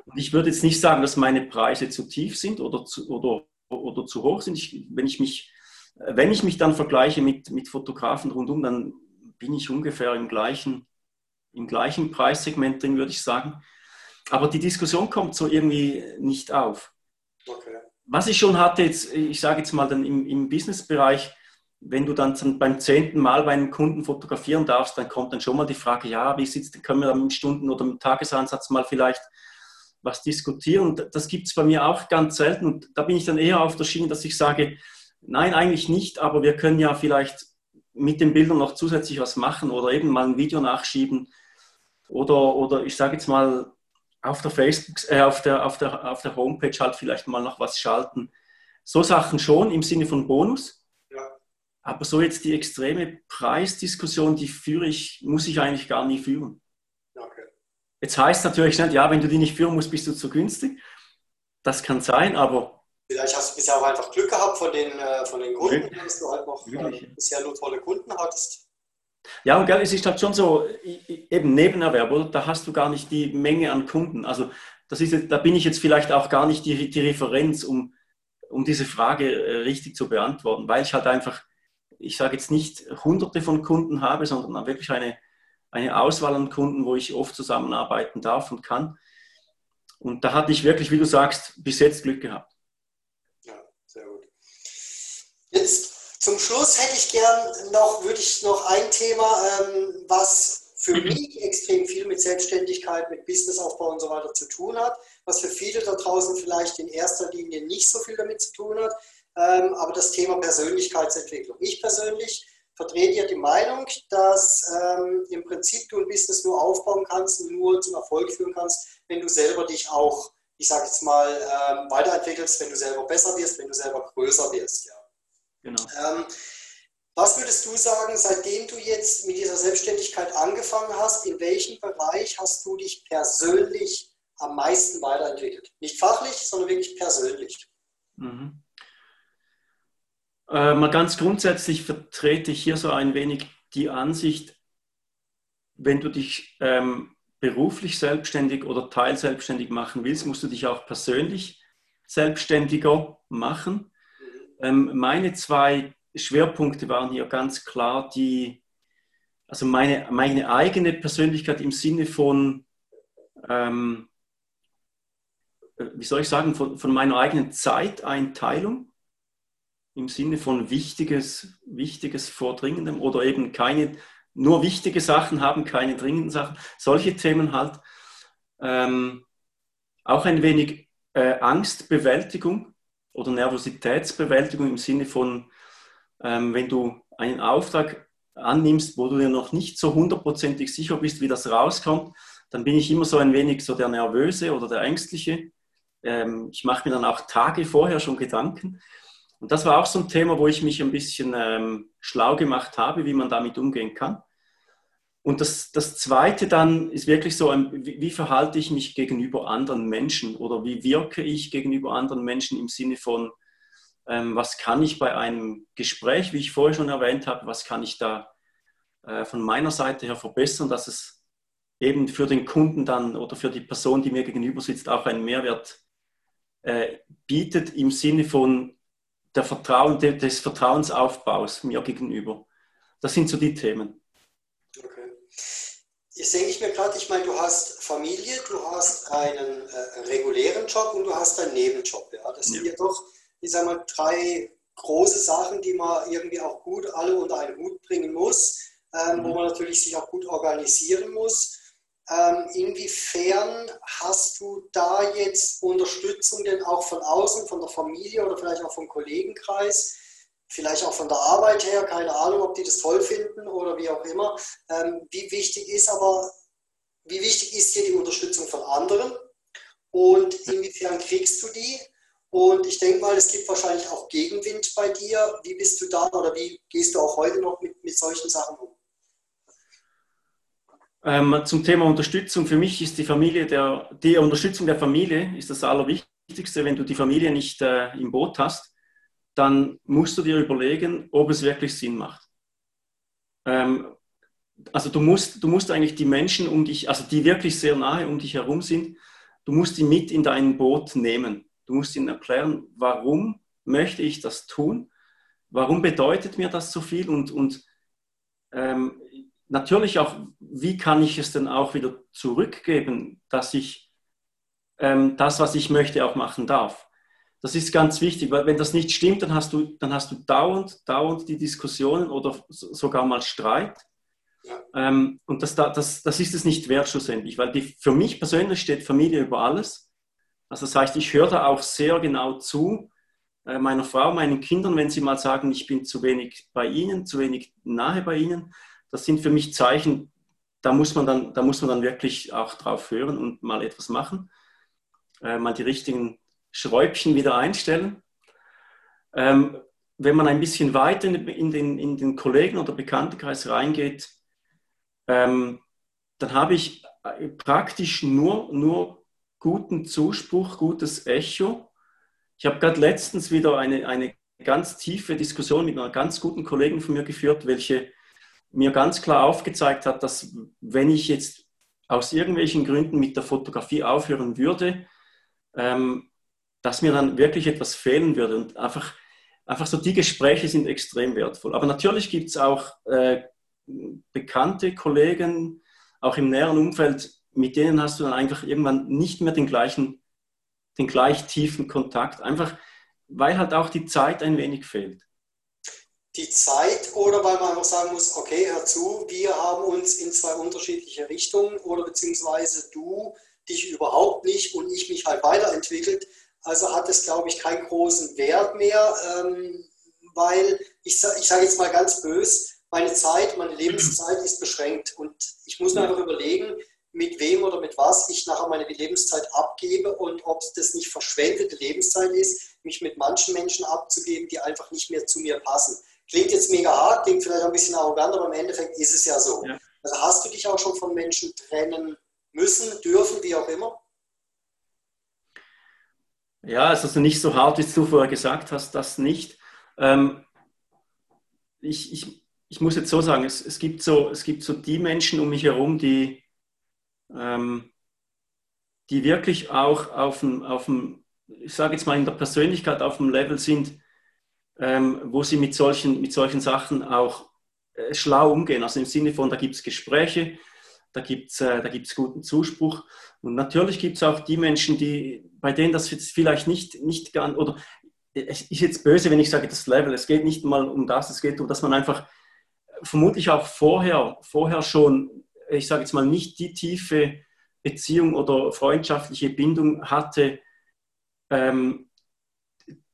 [SPEAKER 2] Und ich würde jetzt nicht sagen, dass meine Preise zu tief sind oder zu, oder, oder zu hoch sind. Ich, wenn ich mich wenn ich mich dann vergleiche mit, mit Fotografen rundum, dann bin ich ungefähr im gleichen, im gleichen Preissegment drin, würde ich sagen. Aber die Diskussion kommt so irgendwie nicht auf. Okay. Was ich schon hatte, jetzt, ich sage jetzt mal dann im, im Businessbereich, wenn du dann beim zehnten Mal bei einem Kunden fotografieren darfst, dann kommt dann schon mal die Frage, ja, wie sieht's, können wir im Stunden- oder im Tagesansatz mal vielleicht was diskutieren? Und das gibt es bei mir auch ganz selten. Und da bin ich dann eher auf der Schiene, dass ich sage, Nein, eigentlich nicht, aber wir können ja vielleicht mit den Bildern noch zusätzlich was machen oder eben mal ein Video nachschieben oder, oder ich sage jetzt mal auf der Facebook, äh, auf, der, auf, der, auf der Homepage halt vielleicht mal noch was schalten. So Sachen schon im Sinne von Bonus. Ja. Aber so jetzt die extreme Preisdiskussion, die führe ich, muss ich eigentlich gar nie führen. Okay. Jetzt heißt natürlich nicht, ja, wenn du die nicht führen musst, bist du zu günstig. Das kann sein, aber
[SPEAKER 1] Vielleicht hast du bisher auch einfach Glück gehabt von den, äh, von den Kunden, dass du halt noch äh, bisher nur tolle Kunden hattest.
[SPEAKER 2] Ja, und es ist halt schon so, eben Nebenerwerb, oder? Da hast du gar nicht die Menge an Kunden. Also das ist, da bin ich jetzt vielleicht auch gar nicht die, die Referenz, um, um diese Frage äh, richtig zu beantworten, weil ich halt einfach, ich sage jetzt nicht hunderte von Kunden habe, sondern wirklich eine, eine Auswahl an Kunden, wo ich oft zusammenarbeiten darf und kann. Und da hatte ich wirklich, wie du sagst, bis jetzt Glück gehabt.
[SPEAKER 1] Jetzt zum Schluss hätte ich gern noch, würde ich noch ein Thema, ähm, was für mhm. mich extrem viel mit Selbstständigkeit, mit Businessaufbau und so weiter zu tun hat, was für viele da draußen vielleicht in erster Linie nicht so viel damit zu tun hat, ähm, aber das Thema Persönlichkeitsentwicklung. Ich persönlich vertrete ja die Meinung, dass ähm, im Prinzip du ein Business nur aufbauen kannst, nur zum Erfolg führen kannst, wenn du selber dich auch, ich sage jetzt mal, ähm, weiterentwickelst, wenn du selber besser wirst, wenn du selber größer wirst. Ja. Genau. Ähm, Was würdest du sagen, seitdem du jetzt mit dieser Selbstständigkeit angefangen hast, in welchem Bereich hast du dich persönlich am meisten weiterentwickelt? Nicht fachlich, sondern wirklich persönlich. Mhm.
[SPEAKER 2] Äh, mal ganz grundsätzlich vertrete ich hier so ein wenig die Ansicht, wenn du dich ähm, beruflich selbstständig oder teilselbstständig machen willst, musst du dich auch persönlich selbstständiger machen. Ähm, meine zwei Schwerpunkte waren hier ganz klar die, also meine, meine eigene Persönlichkeit im Sinne von, ähm, äh, wie soll ich sagen, von, von meiner eigenen Zeiteinteilung im Sinne von Wichtiges, Wichtiges vor Dringendem oder eben keine, nur wichtige Sachen haben, keine dringenden Sachen. Solche Themen halt. Ähm, auch ein wenig äh, Angstbewältigung oder Nervositätsbewältigung im Sinne von, ähm, wenn du einen Auftrag annimmst, wo du dir noch nicht so hundertprozentig sicher bist, wie das rauskommt, dann bin ich immer so ein wenig so der Nervöse oder der Ängstliche. Ähm, ich mache mir dann auch Tage vorher schon Gedanken. Und das war auch so ein Thema, wo ich mich ein bisschen ähm, schlau gemacht habe, wie man damit umgehen kann. Und das, das Zweite dann ist wirklich so, wie, wie, verhalte ich mich gegenüber anderen Menschen oder wie wirke ich gegenüber anderen Menschen im Sinne von, ähm, was kann ich bei einem Gespräch, wie ich vorher schon erwähnt habe, was kann ich da äh, von meiner Seite her verbessern, dass es eben für den Kunden dann oder für die Person, die mir gegenüber sitzt, auch einen Mehrwert äh, bietet im Sinne von, der Vertrauen, des Vertrauensaufbaus mir gegenüber. Das sind so die Themen.
[SPEAKER 1] Jetzt denke ich mir gerade, ich meine, du hast Familie, du hast einen äh, regulären Job und du hast einen Nebenjob. Ja? Das sind ja, ja doch, ich sage mal, drei große Sachen, die man irgendwie auch gut alle unter einen Hut bringen muss, ähm, mhm. wo man natürlich sich auch gut organisieren muss. Ähm, inwiefern hast du da jetzt Unterstützung denn auch von außen, von der Familie oder vielleicht auch vom Kollegenkreis, vielleicht auch von der Arbeit her, keine Ahnung, ob die das toll finden oder wie auch immer. Ähm, wie wichtig ist aber, wie wichtig ist dir die Unterstützung von anderen und inwiefern kriegst du die? Und ich denke mal, es gibt wahrscheinlich auch Gegenwind bei dir. Wie bist du da oder wie gehst du auch heute noch mit, mit solchen Sachen um?
[SPEAKER 2] Ähm, zum Thema Unterstützung. Für mich ist die Familie der, die Unterstützung der Familie ist das Allerwichtigste. Wenn du die Familie nicht äh, im Boot hast, dann musst du dir überlegen, ob es wirklich Sinn macht. Ähm, also du musst, du musst eigentlich die Menschen um dich, also die wirklich sehr nahe um dich herum sind, du musst die mit in dein Boot nehmen. Du musst ihnen erklären, warum möchte ich das tun? Warum bedeutet mir das so viel? Und, und ähm, natürlich auch, wie kann ich es denn auch wieder zurückgeben, dass ich ähm, das, was ich möchte, auch machen darf. Das ist ganz wichtig, weil wenn das nicht stimmt, dann hast du, dann hast du dauernd, dauernd die Diskussionen oder sogar mal Streit. Ja. Ähm, und das, das, das ist es nicht wert schlussendlich, weil die, für mich persönlich steht Familie über alles. Also das heißt, ich höre da auch sehr genau zu äh, meiner Frau, meinen Kindern, wenn sie mal sagen, ich bin zu wenig bei ihnen, zu wenig nahe bei ihnen das sind für mich Zeichen, da muss man dann, da muss man dann wirklich auch drauf hören und mal etwas machen, äh, mal die richtigen Schräubchen wieder einstellen. Ähm, wenn man ein bisschen weiter in, den, in den Kollegen- oder Bekanntenkreis reingeht, ähm, dann habe ich äh, praktisch nur, nur guten Zuspruch, gutes Echo. Ich habe gerade letztens wieder eine, eine ganz tiefe Diskussion mit einer ganz guten Kollegin von mir geführt, welche mir ganz klar aufgezeigt hat, dass wenn ich jetzt aus irgendwelchen Gründen mit der Fotografie aufhören würde, ähm, dass mir dann wirklich etwas fehlen würde. Und einfach, einfach so die Gespräche sind extrem wertvoll. Aber natürlich gibt es auch äh, bekannte Kollegen, auch im näheren Umfeld, mit denen hast du dann einfach irgendwann nicht mehr den gleichen, den gleich tiefen Kontakt. Einfach, weil halt auch die Zeit ein wenig fehlt
[SPEAKER 1] die Zeit oder weil man einfach sagen muss, okay, hör zu, wir haben uns in zwei unterschiedliche Richtungen oder beziehungsweise du dich überhaupt nicht und ich mich halt weiterentwickelt. Also hat es, glaube ich, keinen großen Wert mehr, ähm, weil ich, ich sage jetzt mal ganz böse, meine Zeit, meine Lebenszeit ist beschränkt und ich muss mir einfach überlegen, mit wem oder mit was ich nachher meine Lebenszeit abgebe und ob das nicht verschwendete Lebenszeit ist, mich mit manchen Menschen abzugeben, die einfach nicht mehr zu mir passen. Klingt jetzt mega hart, klingt vielleicht ein bisschen arrogant, aber im Endeffekt ist es ja so. Ja. Also hast du dich auch schon von Menschen trennen müssen, dürfen, wie auch immer?
[SPEAKER 2] Ja, es ist also nicht so hart, wie du vorher gesagt hast, das nicht. Ähm, ich, ich, ich muss jetzt so sagen, es, es, gibt so, es gibt so die Menschen um mich herum, die, ähm, die wirklich auch auf dem, auf dem, ich sage jetzt mal in der Persönlichkeit auf dem Level sind, ähm, wo sie mit solchen, mit solchen Sachen auch äh, schlau umgehen. Also im Sinne von, da gibt es Gespräche, da gibt es äh, guten Zuspruch. Und natürlich gibt es auch die Menschen, die, bei denen das jetzt vielleicht nicht, nicht ganz, oder es ist jetzt böse, wenn ich sage, das Level, es geht nicht mal um das, es geht um, dass man einfach vermutlich auch vorher, vorher schon, ich sage jetzt mal, nicht die tiefe Beziehung oder freundschaftliche Bindung hatte, ähm,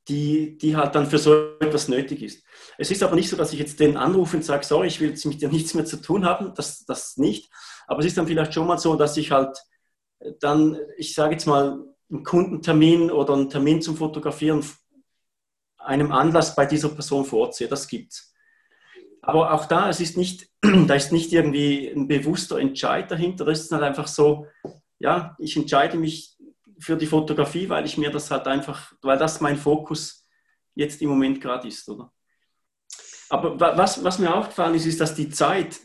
[SPEAKER 2] die, die halt dann für so etwas nötig ist. Es ist aber nicht so, dass ich jetzt den anrufe und sage, sorry, ich will jetzt mit dir nichts mehr zu tun haben, das, das nicht. Aber es ist dann vielleicht schon mal so, dass ich halt dann, ich sage jetzt mal, einen Kundentermin oder einen Termin zum Fotografieren einem Anlass bei dieser Person vorziehe. Das gibt's. Aber auch da, es ist nicht, da ist nicht irgendwie ein bewusster Entscheid dahinter. Das ist halt einfach so, ja, ich entscheide mich für die Fotografie, weil ich mir das halt einfach, weil das mein Fokus jetzt im Moment gerade ist, oder? Aber was, was mir aufgefallen ist, ist, dass die Zeit,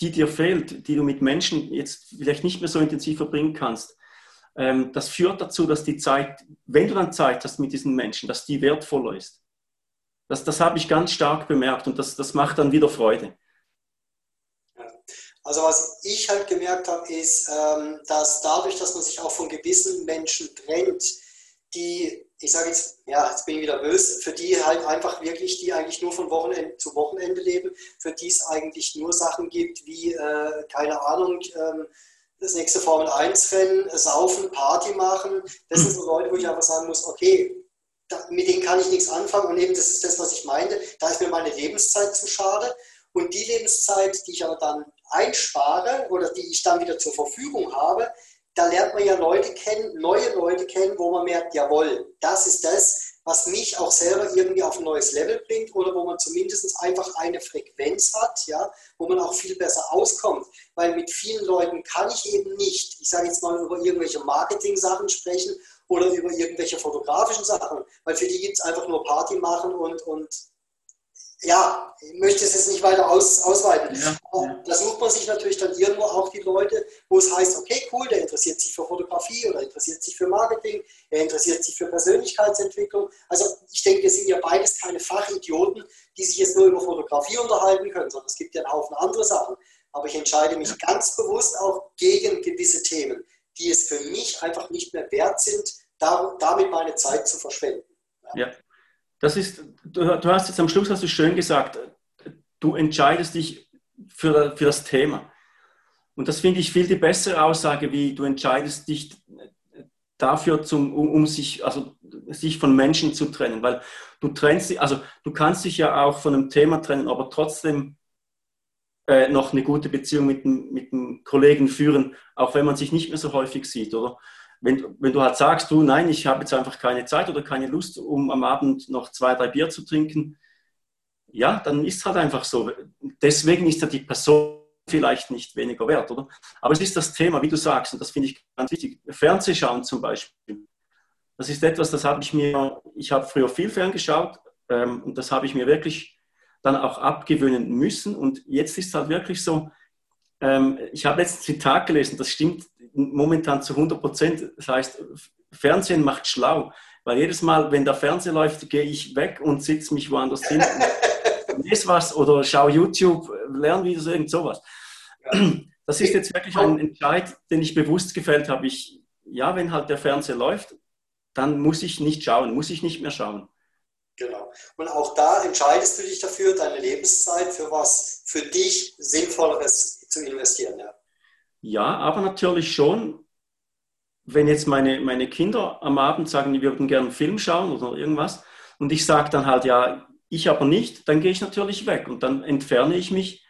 [SPEAKER 2] die dir fehlt, die du mit Menschen jetzt vielleicht nicht mehr so intensiv verbringen kannst, ähm, das führt dazu, dass die Zeit, wenn du dann Zeit hast mit diesen Menschen, dass die wertvoller ist. Das, das habe ich ganz stark bemerkt und das, das macht dann wieder Freude.
[SPEAKER 1] Also was ich halt gemerkt habe, ist, ähm, dass dadurch, dass man sich auch von gewissen Menschen trennt, die, ich sage jetzt, ja, jetzt bin ich wieder böse, für die halt einfach wirklich, die eigentlich nur von Wochenende zu Wochenende leben, für die es eigentlich nur Sachen gibt wie, äh, keine Ahnung, ähm, das nächste Formel 1 Rennen, saufen, Party machen. Das sind so Leute, wo ich einfach sagen muss, okay, da, mit denen kann ich nichts anfangen. Und eben das ist das, was ich meinte, da ist mir meine Lebenszeit zu schade. Und die Lebenszeit, die ich aber dann einspare oder die ich dann wieder zur Verfügung habe, da lernt man ja Leute kennen, neue Leute kennen, wo man merkt, jawohl, das ist das, was mich auch selber irgendwie auf ein neues Level bringt oder wo man zumindest einfach eine Frequenz hat, ja, wo man auch viel besser auskommt. Weil mit vielen Leuten kann ich eben nicht, ich sage jetzt mal, über irgendwelche Marketing-Sachen sprechen oder über irgendwelche fotografischen Sachen, weil für die gibt es einfach nur Party machen und, und ja, ich möchte es jetzt nicht weiter aus, ausweiten. Ja, ja. Da sucht man sich natürlich dann irgendwo auch die Leute, wo es heißt, okay, cool, der interessiert sich für Fotografie oder interessiert sich für Marketing, er interessiert sich für Persönlichkeitsentwicklung. Also ich denke, wir sind ja beides keine Fachidioten, die sich jetzt nur über Fotografie unterhalten können, sondern es gibt ja einen Haufen andere Sachen. Aber ich entscheide mich ja. ganz bewusst auch gegen gewisse Themen, die es für mich einfach nicht mehr wert sind, damit meine Zeit zu verschwenden.
[SPEAKER 2] ja. Das ist, du, du hast jetzt am Schluss hast du schön gesagt, du entscheidest dich für, für das Thema. Und das finde ich viel die bessere Aussage, wie du entscheidest dich dafür, zum, um, um, sich, also sich von Menschen zu trennen. Weil du trennst also du kannst dich ja auch von einem Thema trennen, aber trotzdem äh, noch eine gute Beziehung mit, mit einem Kollegen führen, auch wenn man sich nicht mehr so häufig sieht, oder? Wenn, wenn du halt sagst, du, nein, ich habe jetzt einfach keine Zeit oder keine Lust, um am Abend noch zwei, drei Bier zu trinken, ja, dann ist es halt einfach so. Deswegen ist ja die Person vielleicht nicht weniger wert, oder? Aber es ist das Thema, wie du sagst, und das finde ich ganz wichtig. Fernsehschauen zum Beispiel. Das ist etwas, das habe ich mir, ich habe früher viel ferngeschaut ähm, und das habe ich mir wirklich dann auch abgewöhnen müssen. Und jetzt ist es halt wirklich so, ähm, ich habe letztens Zitat gelesen, das stimmt momentan zu 100 Prozent. Das heißt, Fernsehen macht schlau. Weil jedes Mal, wenn der Fernseher läuft, gehe ich weg und sitze mich woanders hin. lese was oder schaue YouTube, lerne wieder so irgend sowas. Das ist jetzt wirklich ein Entscheid, den ich bewusst gefällt habe. Ich, ja, wenn halt der Fernseher läuft, dann muss ich nicht schauen, muss ich nicht mehr schauen.
[SPEAKER 1] Genau. Und auch da entscheidest du dich dafür, deine Lebenszeit für was für dich Sinnvolleres zu investieren. Ja.
[SPEAKER 2] Ja, aber natürlich schon, wenn jetzt meine, meine Kinder am Abend sagen, die würden gerne einen Film schauen oder irgendwas, und ich sage dann halt, ja, ich aber nicht, dann gehe ich natürlich weg und dann entferne ich mich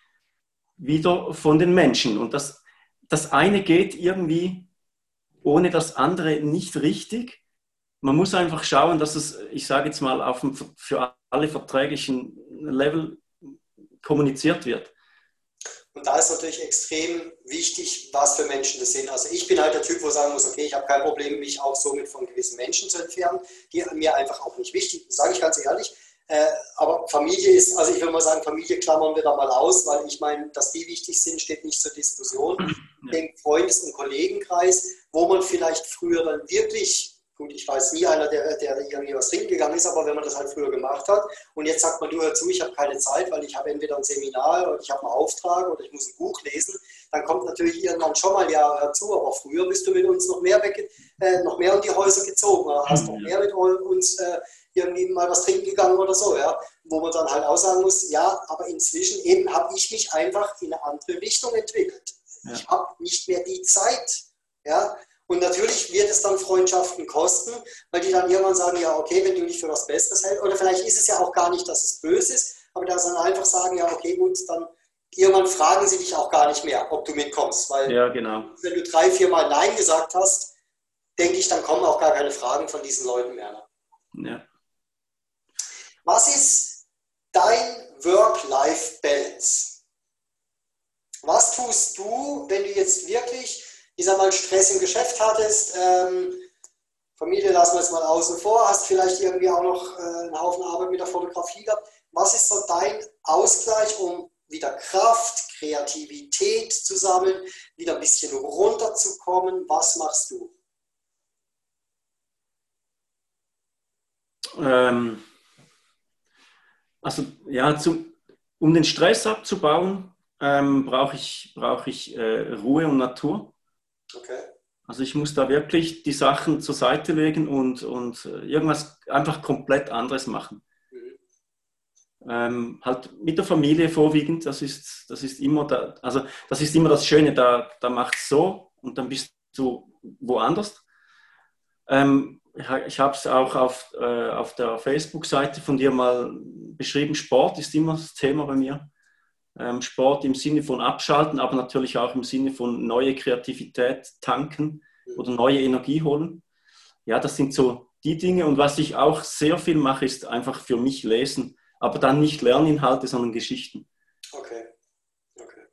[SPEAKER 2] wieder von den Menschen. Und das, das eine geht irgendwie ohne das andere nicht richtig. Man muss einfach schauen, dass es, ich sage jetzt mal, auf dem, für alle verträglichen Level kommuniziert wird.
[SPEAKER 1] Und da ist natürlich extrem wichtig, was für Menschen das sind. Also ich bin halt der Typ, wo sagen muss, okay, ich habe kein Problem, mich auch somit von gewissen Menschen zu entfernen, die mir einfach auch nicht wichtig sind, sage ich ganz ehrlich. Äh, aber Familie ist, also ich würde mal sagen, Familie klammern wir da mal aus, weil ich meine, dass die wichtig sind, steht nicht zur Diskussion. Ja. Den Freundes- und Kollegenkreis, wo man vielleicht früher dann wirklich Gut, ich weiß nie einer, der, der irgendwie was trinken gegangen ist, aber wenn man das halt früher gemacht hat und jetzt sagt man, du hör zu, ich habe keine Zeit, weil ich habe entweder ein Seminar oder ich habe einen Auftrag oder ich muss ein Buch lesen, dann kommt natürlich irgendwann schon mal ja dazu, aber früher bist du mit uns noch mehr, weg, äh, noch mehr um die Häuser gezogen, oder hast noch mehr mit uns äh, irgendwie mal was trinken gegangen oder so, ja, wo man dann halt auch sagen muss, ja, aber inzwischen eben habe ich mich einfach in eine andere Richtung entwickelt. Ja. Ich habe nicht mehr die Zeit, ja, und natürlich wird es dann Freundschaften kosten, weil die dann irgendwann sagen, ja, okay, wenn du dich für was Besseres hältst, oder vielleicht ist es ja auch gar nicht, dass es böse ist, aber dass dann einfach sagen, ja, okay, gut, dann irgendwann fragen sie dich auch gar nicht mehr, ob du mitkommst. Weil
[SPEAKER 2] ja, genau.
[SPEAKER 1] wenn du drei, vier Mal Nein gesagt hast, denke ich, dann kommen auch gar keine Fragen von diesen Leuten mehr.
[SPEAKER 2] Ne? Ja.
[SPEAKER 1] Was ist dein Work-Life-Balance? Was tust du, wenn du jetzt wirklich ich sag mal, Stress im Geschäft hattest, ähm, Familie lassen wir jetzt mal außen vor, hast vielleicht irgendwie auch noch äh, einen Haufen Arbeit mit der Fotografie gehabt. Was ist so dein Ausgleich, um wieder Kraft, Kreativität zu sammeln, wieder ein bisschen runterzukommen? Was machst du?
[SPEAKER 2] Ähm, also ja, zum, um den Stress abzubauen, ähm, brauche ich, brauch ich äh, Ruhe und Natur.
[SPEAKER 1] Okay.
[SPEAKER 2] Also ich muss da wirklich die Sachen zur Seite legen und, und äh, irgendwas einfach komplett anderes machen. Mhm. Ähm, halt mit der Familie vorwiegend, das ist, das ist immer da, also das ist immer das Schöne, da, da macht es so und dann bist du woanders. Ähm, ich habe es auch auf, äh, auf der Facebook-Seite von dir mal beschrieben, Sport ist immer das Thema bei mir Sport im Sinne von abschalten, aber natürlich auch im Sinne von neue Kreativität tanken oder neue Energie holen. Ja, das sind so die Dinge. Und was ich auch sehr viel mache, ist einfach für mich lesen, aber dann nicht Lerninhalte, sondern Geschichten.
[SPEAKER 1] Okay. okay.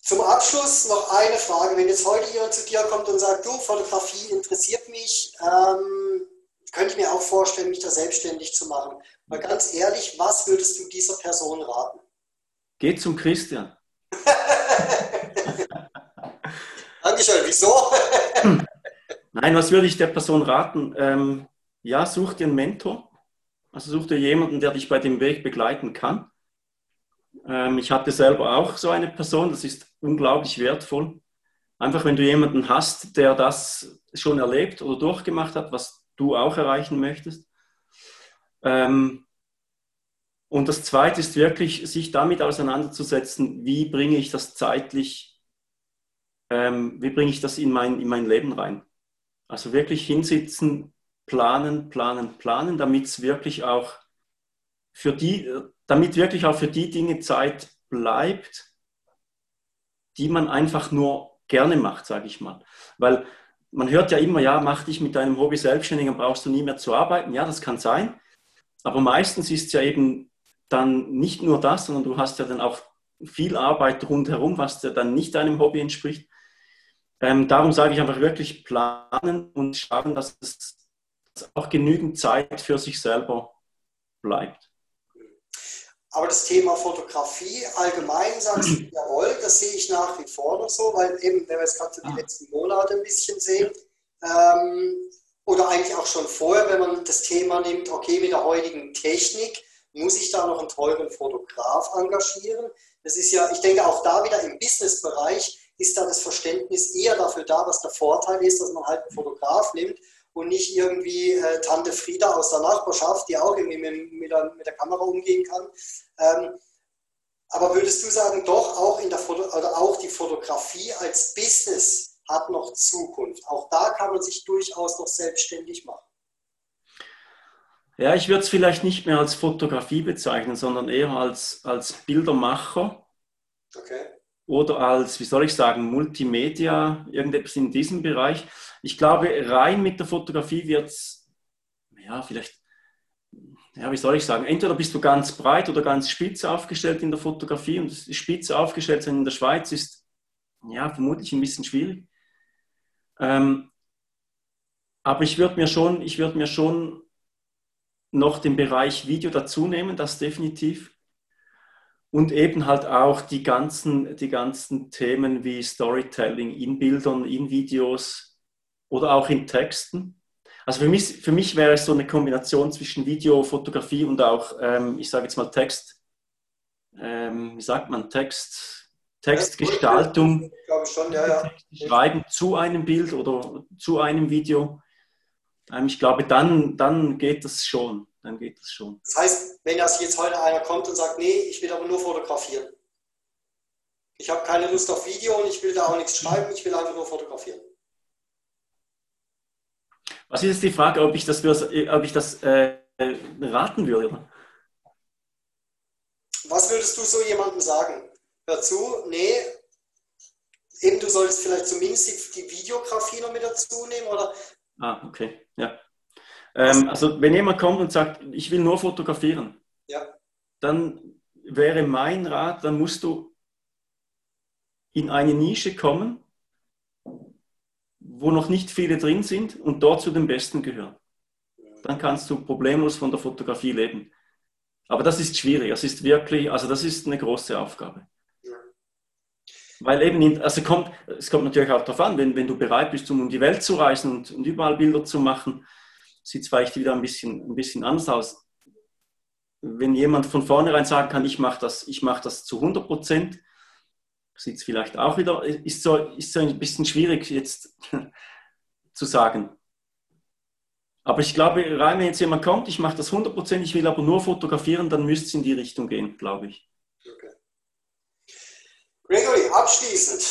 [SPEAKER 1] Zum Abschluss noch eine Frage. Wenn jetzt heute jemand zu dir kommt und sagt, du, Fotografie interessiert mich, ähm, könnte ich mir auch vorstellen, mich da selbstständig zu machen. Mal ganz ehrlich, was würdest du dieser Person raten?
[SPEAKER 2] Geh zum Christian.
[SPEAKER 1] Dankeschön, wieso?
[SPEAKER 2] Nein, was würde ich der Person raten? Ähm, ja, such dir einen Mentor. Also such dir jemanden, der dich bei dem Weg begleiten kann. Ähm, ich hatte selber auch so eine Person, das ist unglaublich wertvoll. Einfach wenn du jemanden hast, der das schon erlebt oder durchgemacht hat, was du auch erreichen möchtest. Ähm, und das Zweite ist wirklich, sich damit auseinanderzusetzen, wie bringe ich das zeitlich, ähm, wie bringe ich das in mein, in mein Leben rein. Also wirklich hinsitzen, planen, planen, planen, damit es wirklich auch für die, damit wirklich auch für die Dinge Zeit bleibt, die man einfach nur gerne macht, sage ich mal. Weil man hört ja immer, ja, mach dich mit deinem Hobby selbstständig, dann brauchst du nie mehr zu arbeiten. Ja, das kann sein. Aber meistens ist es ja eben dann nicht nur das, sondern du hast ja dann auch viel Arbeit rundherum, was dir dann nicht deinem Hobby entspricht. Ähm, darum sage ich einfach wirklich planen und schauen, dass es auch genügend Zeit für sich selber bleibt.
[SPEAKER 1] Aber das Thema Fotografie allgemein sagst du, jawohl, das sehe ich nach wie vor noch so, weil eben, wenn wir jetzt gerade die letzten Monate ein bisschen sehen, ähm, oder eigentlich auch schon vorher, wenn man das Thema nimmt, okay, mit der heutigen Technik muss ich da noch einen teuren Fotograf engagieren. Das ist ja, ich denke auch da wieder im Businessbereich ist da das Verständnis eher dafür da, was der Vorteil ist, dass man halt einen Fotograf nimmt und nicht irgendwie äh, Tante Frieda aus der Nachbarschaft, die auch irgendwie mit, mit, der, mit der, Kamera umgehen kann. Ähm, aber würdest du sagen, doch auch, in der Foto oder auch die Fotografie als Business hat noch Zukunft? Auch da kann man sich durchaus noch selbstständig machen.
[SPEAKER 2] Ja, ich würde es vielleicht nicht mehr als Fotografie bezeichnen, sondern eher als, als Bildermacher.
[SPEAKER 1] Okay.
[SPEAKER 2] Oder als, wie soll ich sagen, Multimedia, irgendetwas in diesem Bereich. Ich glaube, rein mit der Fotografie wird es, ja, vielleicht ja, wie soll ich sagen, entweder bist du ganz breit oder ganz spitz aufgestellt in der Fotografie und spitz aufgestellt sein in der Schweiz ist ja vermutlich ein bisschen schwierig. Ähm, aber ich würde mir schon, ich würde mir schon noch den Bereich Video dazu nehmen, das definitiv. Und eben halt auch die ganzen, die ganzen Themen wie Storytelling in Bildern, in Videos oder auch in Texten. Also für mich, für mich wäre es so eine Kombination zwischen Video, Fotografie und auch, ähm, ich sage jetzt mal Text, ähm, wie sagt man, Text, Textgestaltung. Ich glaube schon, ja, ja. Schreiben zu einem Bild oder zu einem Video. Ähm, ich glaube, dann, dann geht das schon. Dann geht das schon.
[SPEAKER 1] Das heißt, wenn das jetzt heute einer kommt und sagt, nee, ich will aber nur fotografieren. Ich habe keine Lust auf Video und ich will da auch nichts schreiben, ich will einfach nur fotografieren.
[SPEAKER 2] Was ist jetzt die Frage, ob ich das, ob ich das äh, raten würde?
[SPEAKER 1] Was würdest du so jemandem sagen? Hör zu, nee, eben du solltest vielleicht zumindest die Videografie noch mit dazu nehmen oder
[SPEAKER 2] Ah, okay, ja. Ähm, also wenn jemand kommt und sagt, ich will nur fotografieren, ja. dann wäre mein Rat, dann musst du in eine Nische kommen, wo noch nicht viele drin sind und dort zu den Besten gehören. Dann kannst du problemlos von der Fotografie leben. Aber das ist schwierig. Das ist wirklich, also das ist eine große Aufgabe. Weil eben, also kommt, es kommt natürlich auch darauf an, wenn, wenn du bereit bist, um die Welt zu reisen und, und überall Bilder zu machen, sieht es vielleicht wieder ein bisschen, ein bisschen anders aus. Wenn jemand von vornherein sagen kann, ich mache das, mach das zu 100 Prozent, sieht es vielleicht auch wieder, ist so, ist so ein bisschen schwierig jetzt zu sagen. Aber ich glaube, rein wenn jetzt jemand kommt, ich mache das 100 Prozent, ich will aber nur fotografieren, dann müsste es in die Richtung gehen, glaube ich.
[SPEAKER 1] Gregory, abschließend,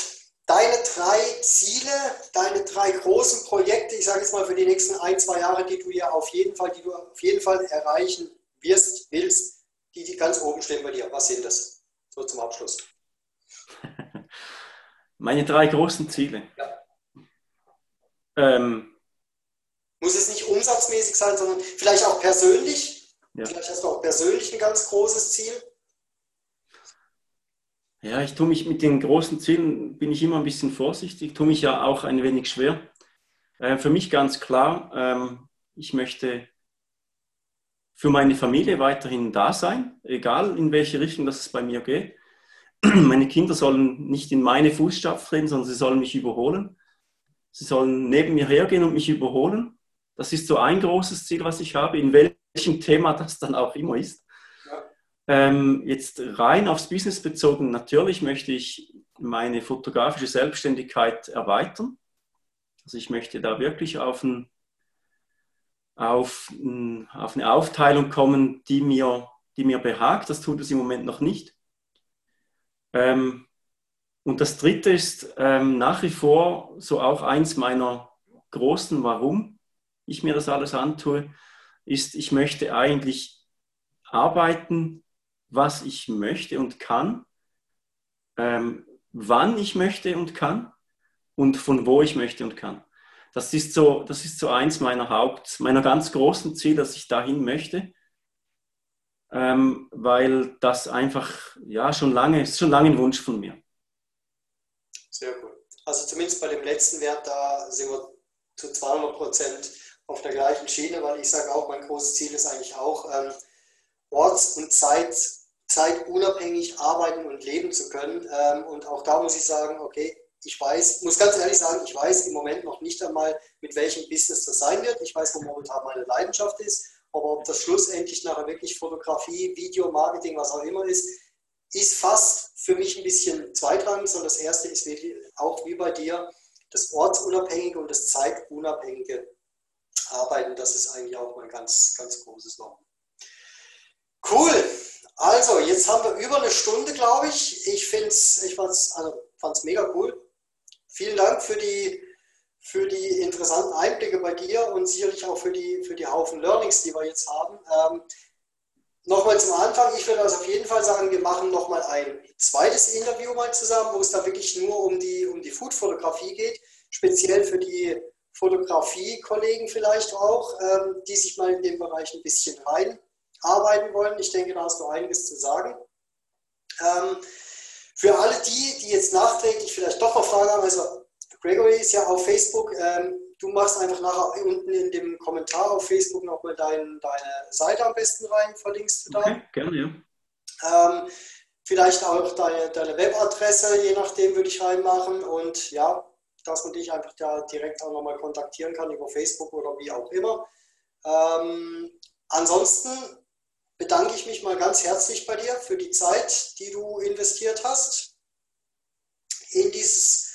[SPEAKER 1] deine drei Ziele, deine drei großen Projekte, ich sage jetzt mal für die nächsten ein, zwei Jahre, die du ja auf jeden Fall, die du auf jeden Fall erreichen wirst, willst, die, die ganz oben stehen bei dir. Was sind das? So zum Abschluss.
[SPEAKER 2] Meine drei großen Ziele. Ja. Ähm,
[SPEAKER 1] Muss es nicht umsatzmäßig sein, sondern vielleicht auch persönlich. Ja. Vielleicht hast du auch persönlich ein ganz großes Ziel.
[SPEAKER 2] Ja, ich tue mich mit den großen Zielen, bin ich immer ein bisschen vorsichtig, tue mich ja auch ein wenig schwer. Äh, für mich ganz klar, ähm, ich möchte für meine Familie weiterhin da sein, egal in welche Richtung das bei mir geht. Meine Kinder sollen nicht in meine Fußstapfen treten, sondern sie sollen mich überholen. Sie sollen neben mir hergehen und mich überholen. Das ist so ein großes Ziel, was ich habe, in welchem Thema das dann auch immer ist. Ähm, jetzt rein aufs Business bezogen, natürlich möchte ich meine fotografische Selbstständigkeit erweitern. Also ich möchte da wirklich auf, ein, auf, ein, auf eine Aufteilung kommen, die mir, die mir behagt. Das tut es im Moment noch nicht. Ähm, und das Dritte ist ähm, nach wie vor so auch eins meiner großen Warum ich mir das alles antue, ist, ich möchte eigentlich arbeiten was ich möchte und kann, ähm, wann ich möchte und kann und von wo ich möchte und kann. Das ist so, das ist so eins meiner Haupt, meiner ganz großen Ziele, dass ich dahin möchte, ähm, weil das einfach ja schon lange ist schon lange ein Wunsch von mir.
[SPEAKER 1] Sehr gut. Also zumindest bei dem letzten Wert da sind wir zu 200 Prozent auf der gleichen Schiene, weil ich sage auch, mein großes Ziel ist eigentlich auch ähm, orts- und Zeit, zeitunabhängig arbeiten und leben zu können. Ähm, und auch da muss ich sagen, okay, ich weiß, muss ganz ehrlich sagen, ich weiß im Moment noch nicht einmal, mit welchem Business das sein wird. Ich weiß, wo momentan meine Leidenschaft ist, aber ob das schlussendlich nachher wirklich Fotografie, Video, Marketing, was auch immer ist, ist fast für mich ein bisschen zweitrangig, sondern das erste ist wirklich auch wie bei dir das ortsunabhängige und das zeitunabhängige Arbeiten. Das ist eigentlich auch mein ganz, ganz großes Warum. Cool. Also, jetzt haben wir über eine Stunde, glaube ich. Ich finde es, ich fand es also, mega cool. Vielen Dank für die, für die interessanten Einblicke bei dir und sicherlich auch für die, für die Haufen Learnings, die wir jetzt haben. Ähm, nochmal zum Anfang, ich würde also auf jeden Fall sagen, wir machen nochmal ein zweites Interview mal zusammen, wo es da wirklich nur um die, um die Food-Fotografie geht, speziell für die Fotografie-Kollegen vielleicht auch, ähm, die sich mal in dem Bereich ein bisschen reinarbeiten wollen. Ich denke, da hast du einiges zu sagen. Ähm, für alle die, die jetzt nachträglich vielleicht doch noch Fragen haben, also Gregory ist ja auf Facebook, ähm, du machst einfach nachher unten in dem Kommentar auf Facebook nochmal dein, deine Seite am besten rein, verlinkst du da. Okay, gerne, ja. Ähm, vielleicht auch deine, deine Webadresse, je nachdem würde ich reinmachen und ja, dass man dich einfach da direkt auch nochmal kontaktieren kann über Facebook oder wie auch immer. Ähm, ansonsten bedanke ich mich mal ganz herzlich bei dir für die Zeit, die du investiert hast in dieses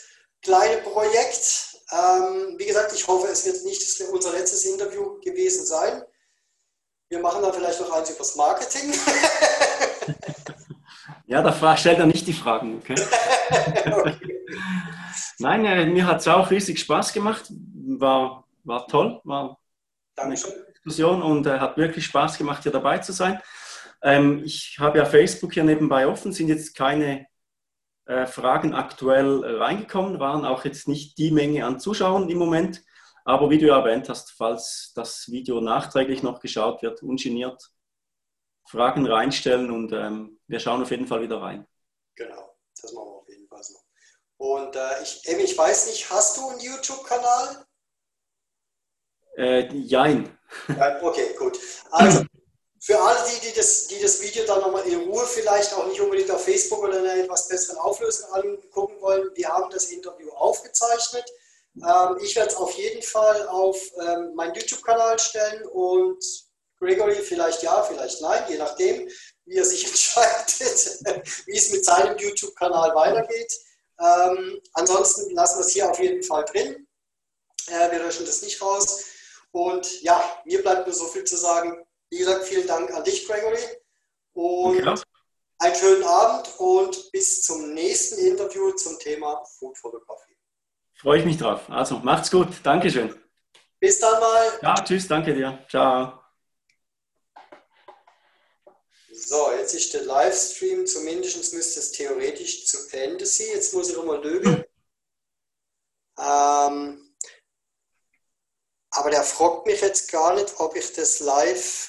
[SPEAKER 1] kleine Projekt. Ähm, wie gesagt, ich hoffe, es wird nicht unser letztes Interview gewesen sein. Wir machen dann vielleicht noch eins übers Marketing.
[SPEAKER 2] ja, da stellt er nicht die Fragen. Okay? okay. Nein, äh, mir hat es auch riesig Spaß gemacht. War, war toll, war Dankeschön. eine Diskussion und äh, hat wirklich Spaß gemacht, hier dabei zu sein. Ähm, ich habe ja Facebook hier nebenbei offen, sind jetzt keine äh, Fragen aktuell reingekommen, waren auch jetzt nicht die Menge an Zuschauern im Moment. Aber wie du ja erwähnt hast, falls das Video nachträglich noch geschaut wird, ungeniert Fragen reinstellen und ähm, wir schauen auf jeden Fall wieder rein.
[SPEAKER 1] Genau, das machen wir auf jeden Fall so. Und äh, ich, Emi, ich weiß nicht, hast du einen YouTube-Kanal?
[SPEAKER 2] Äh, jein.
[SPEAKER 1] Ja, okay, gut. Also, für alle, die, die, das, die das Video dann nochmal in Ruhe vielleicht auch nicht unbedingt auf Facebook oder in einer etwas besseren Auflösung angucken wollen, wir haben das Interview aufgezeichnet. Ähm, ich werde es auf jeden Fall auf ähm, meinen YouTube-Kanal stellen und Gregory vielleicht ja, vielleicht nein, je nachdem, wie er sich entscheidet, wie es mit seinem YouTube-Kanal weitergeht. Ähm, ansonsten lassen wir es hier auf jeden Fall drin. Äh, wir löschen das nicht raus. Und ja, mir bleibt nur so viel zu sagen. Wie gesagt, vielen Dank an dich, Gregory. Und ja. einen schönen Abend und bis zum nächsten Interview zum Thema Foodfotografie.
[SPEAKER 2] Freue ich mich drauf. Also macht's gut. Dankeschön.
[SPEAKER 1] Bis dann mal.
[SPEAKER 2] Ja, tschüss, danke dir. Ciao.
[SPEAKER 1] So, jetzt ist der Livestream, zumindest müsste es theoretisch zu Ende sein. Jetzt muss ich nochmal lügen. Ähm, aber der fragt mich jetzt gar nicht, ob ich das live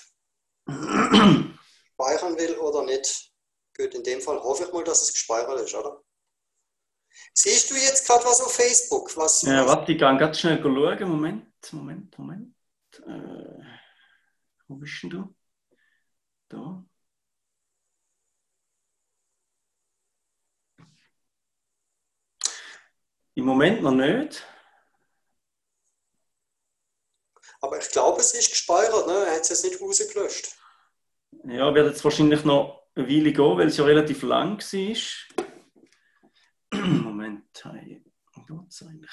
[SPEAKER 1] speichern will oder nicht. Gut, in dem Fall hoffe ich mal, dass es gespeichert ist, oder? Siehst du jetzt gerade was auf Facebook? Was,
[SPEAKER 2] ja, warte, ich kann ganz schnell schauen. Moment, Moment, Moment. Äh, wo bist denn du? Da. Im Moment noch nicht.
[SPEAKER 1] Aber ich glaube, es ist gespeichert, ne? er hat es jetzt nicht rausgelöscht.
[SPEAKER 2] Ja, wird jetzt wahrscheinlich noch eine Weile gehen, weil es ja relativ lang war. Moment, wo ist eigentlich?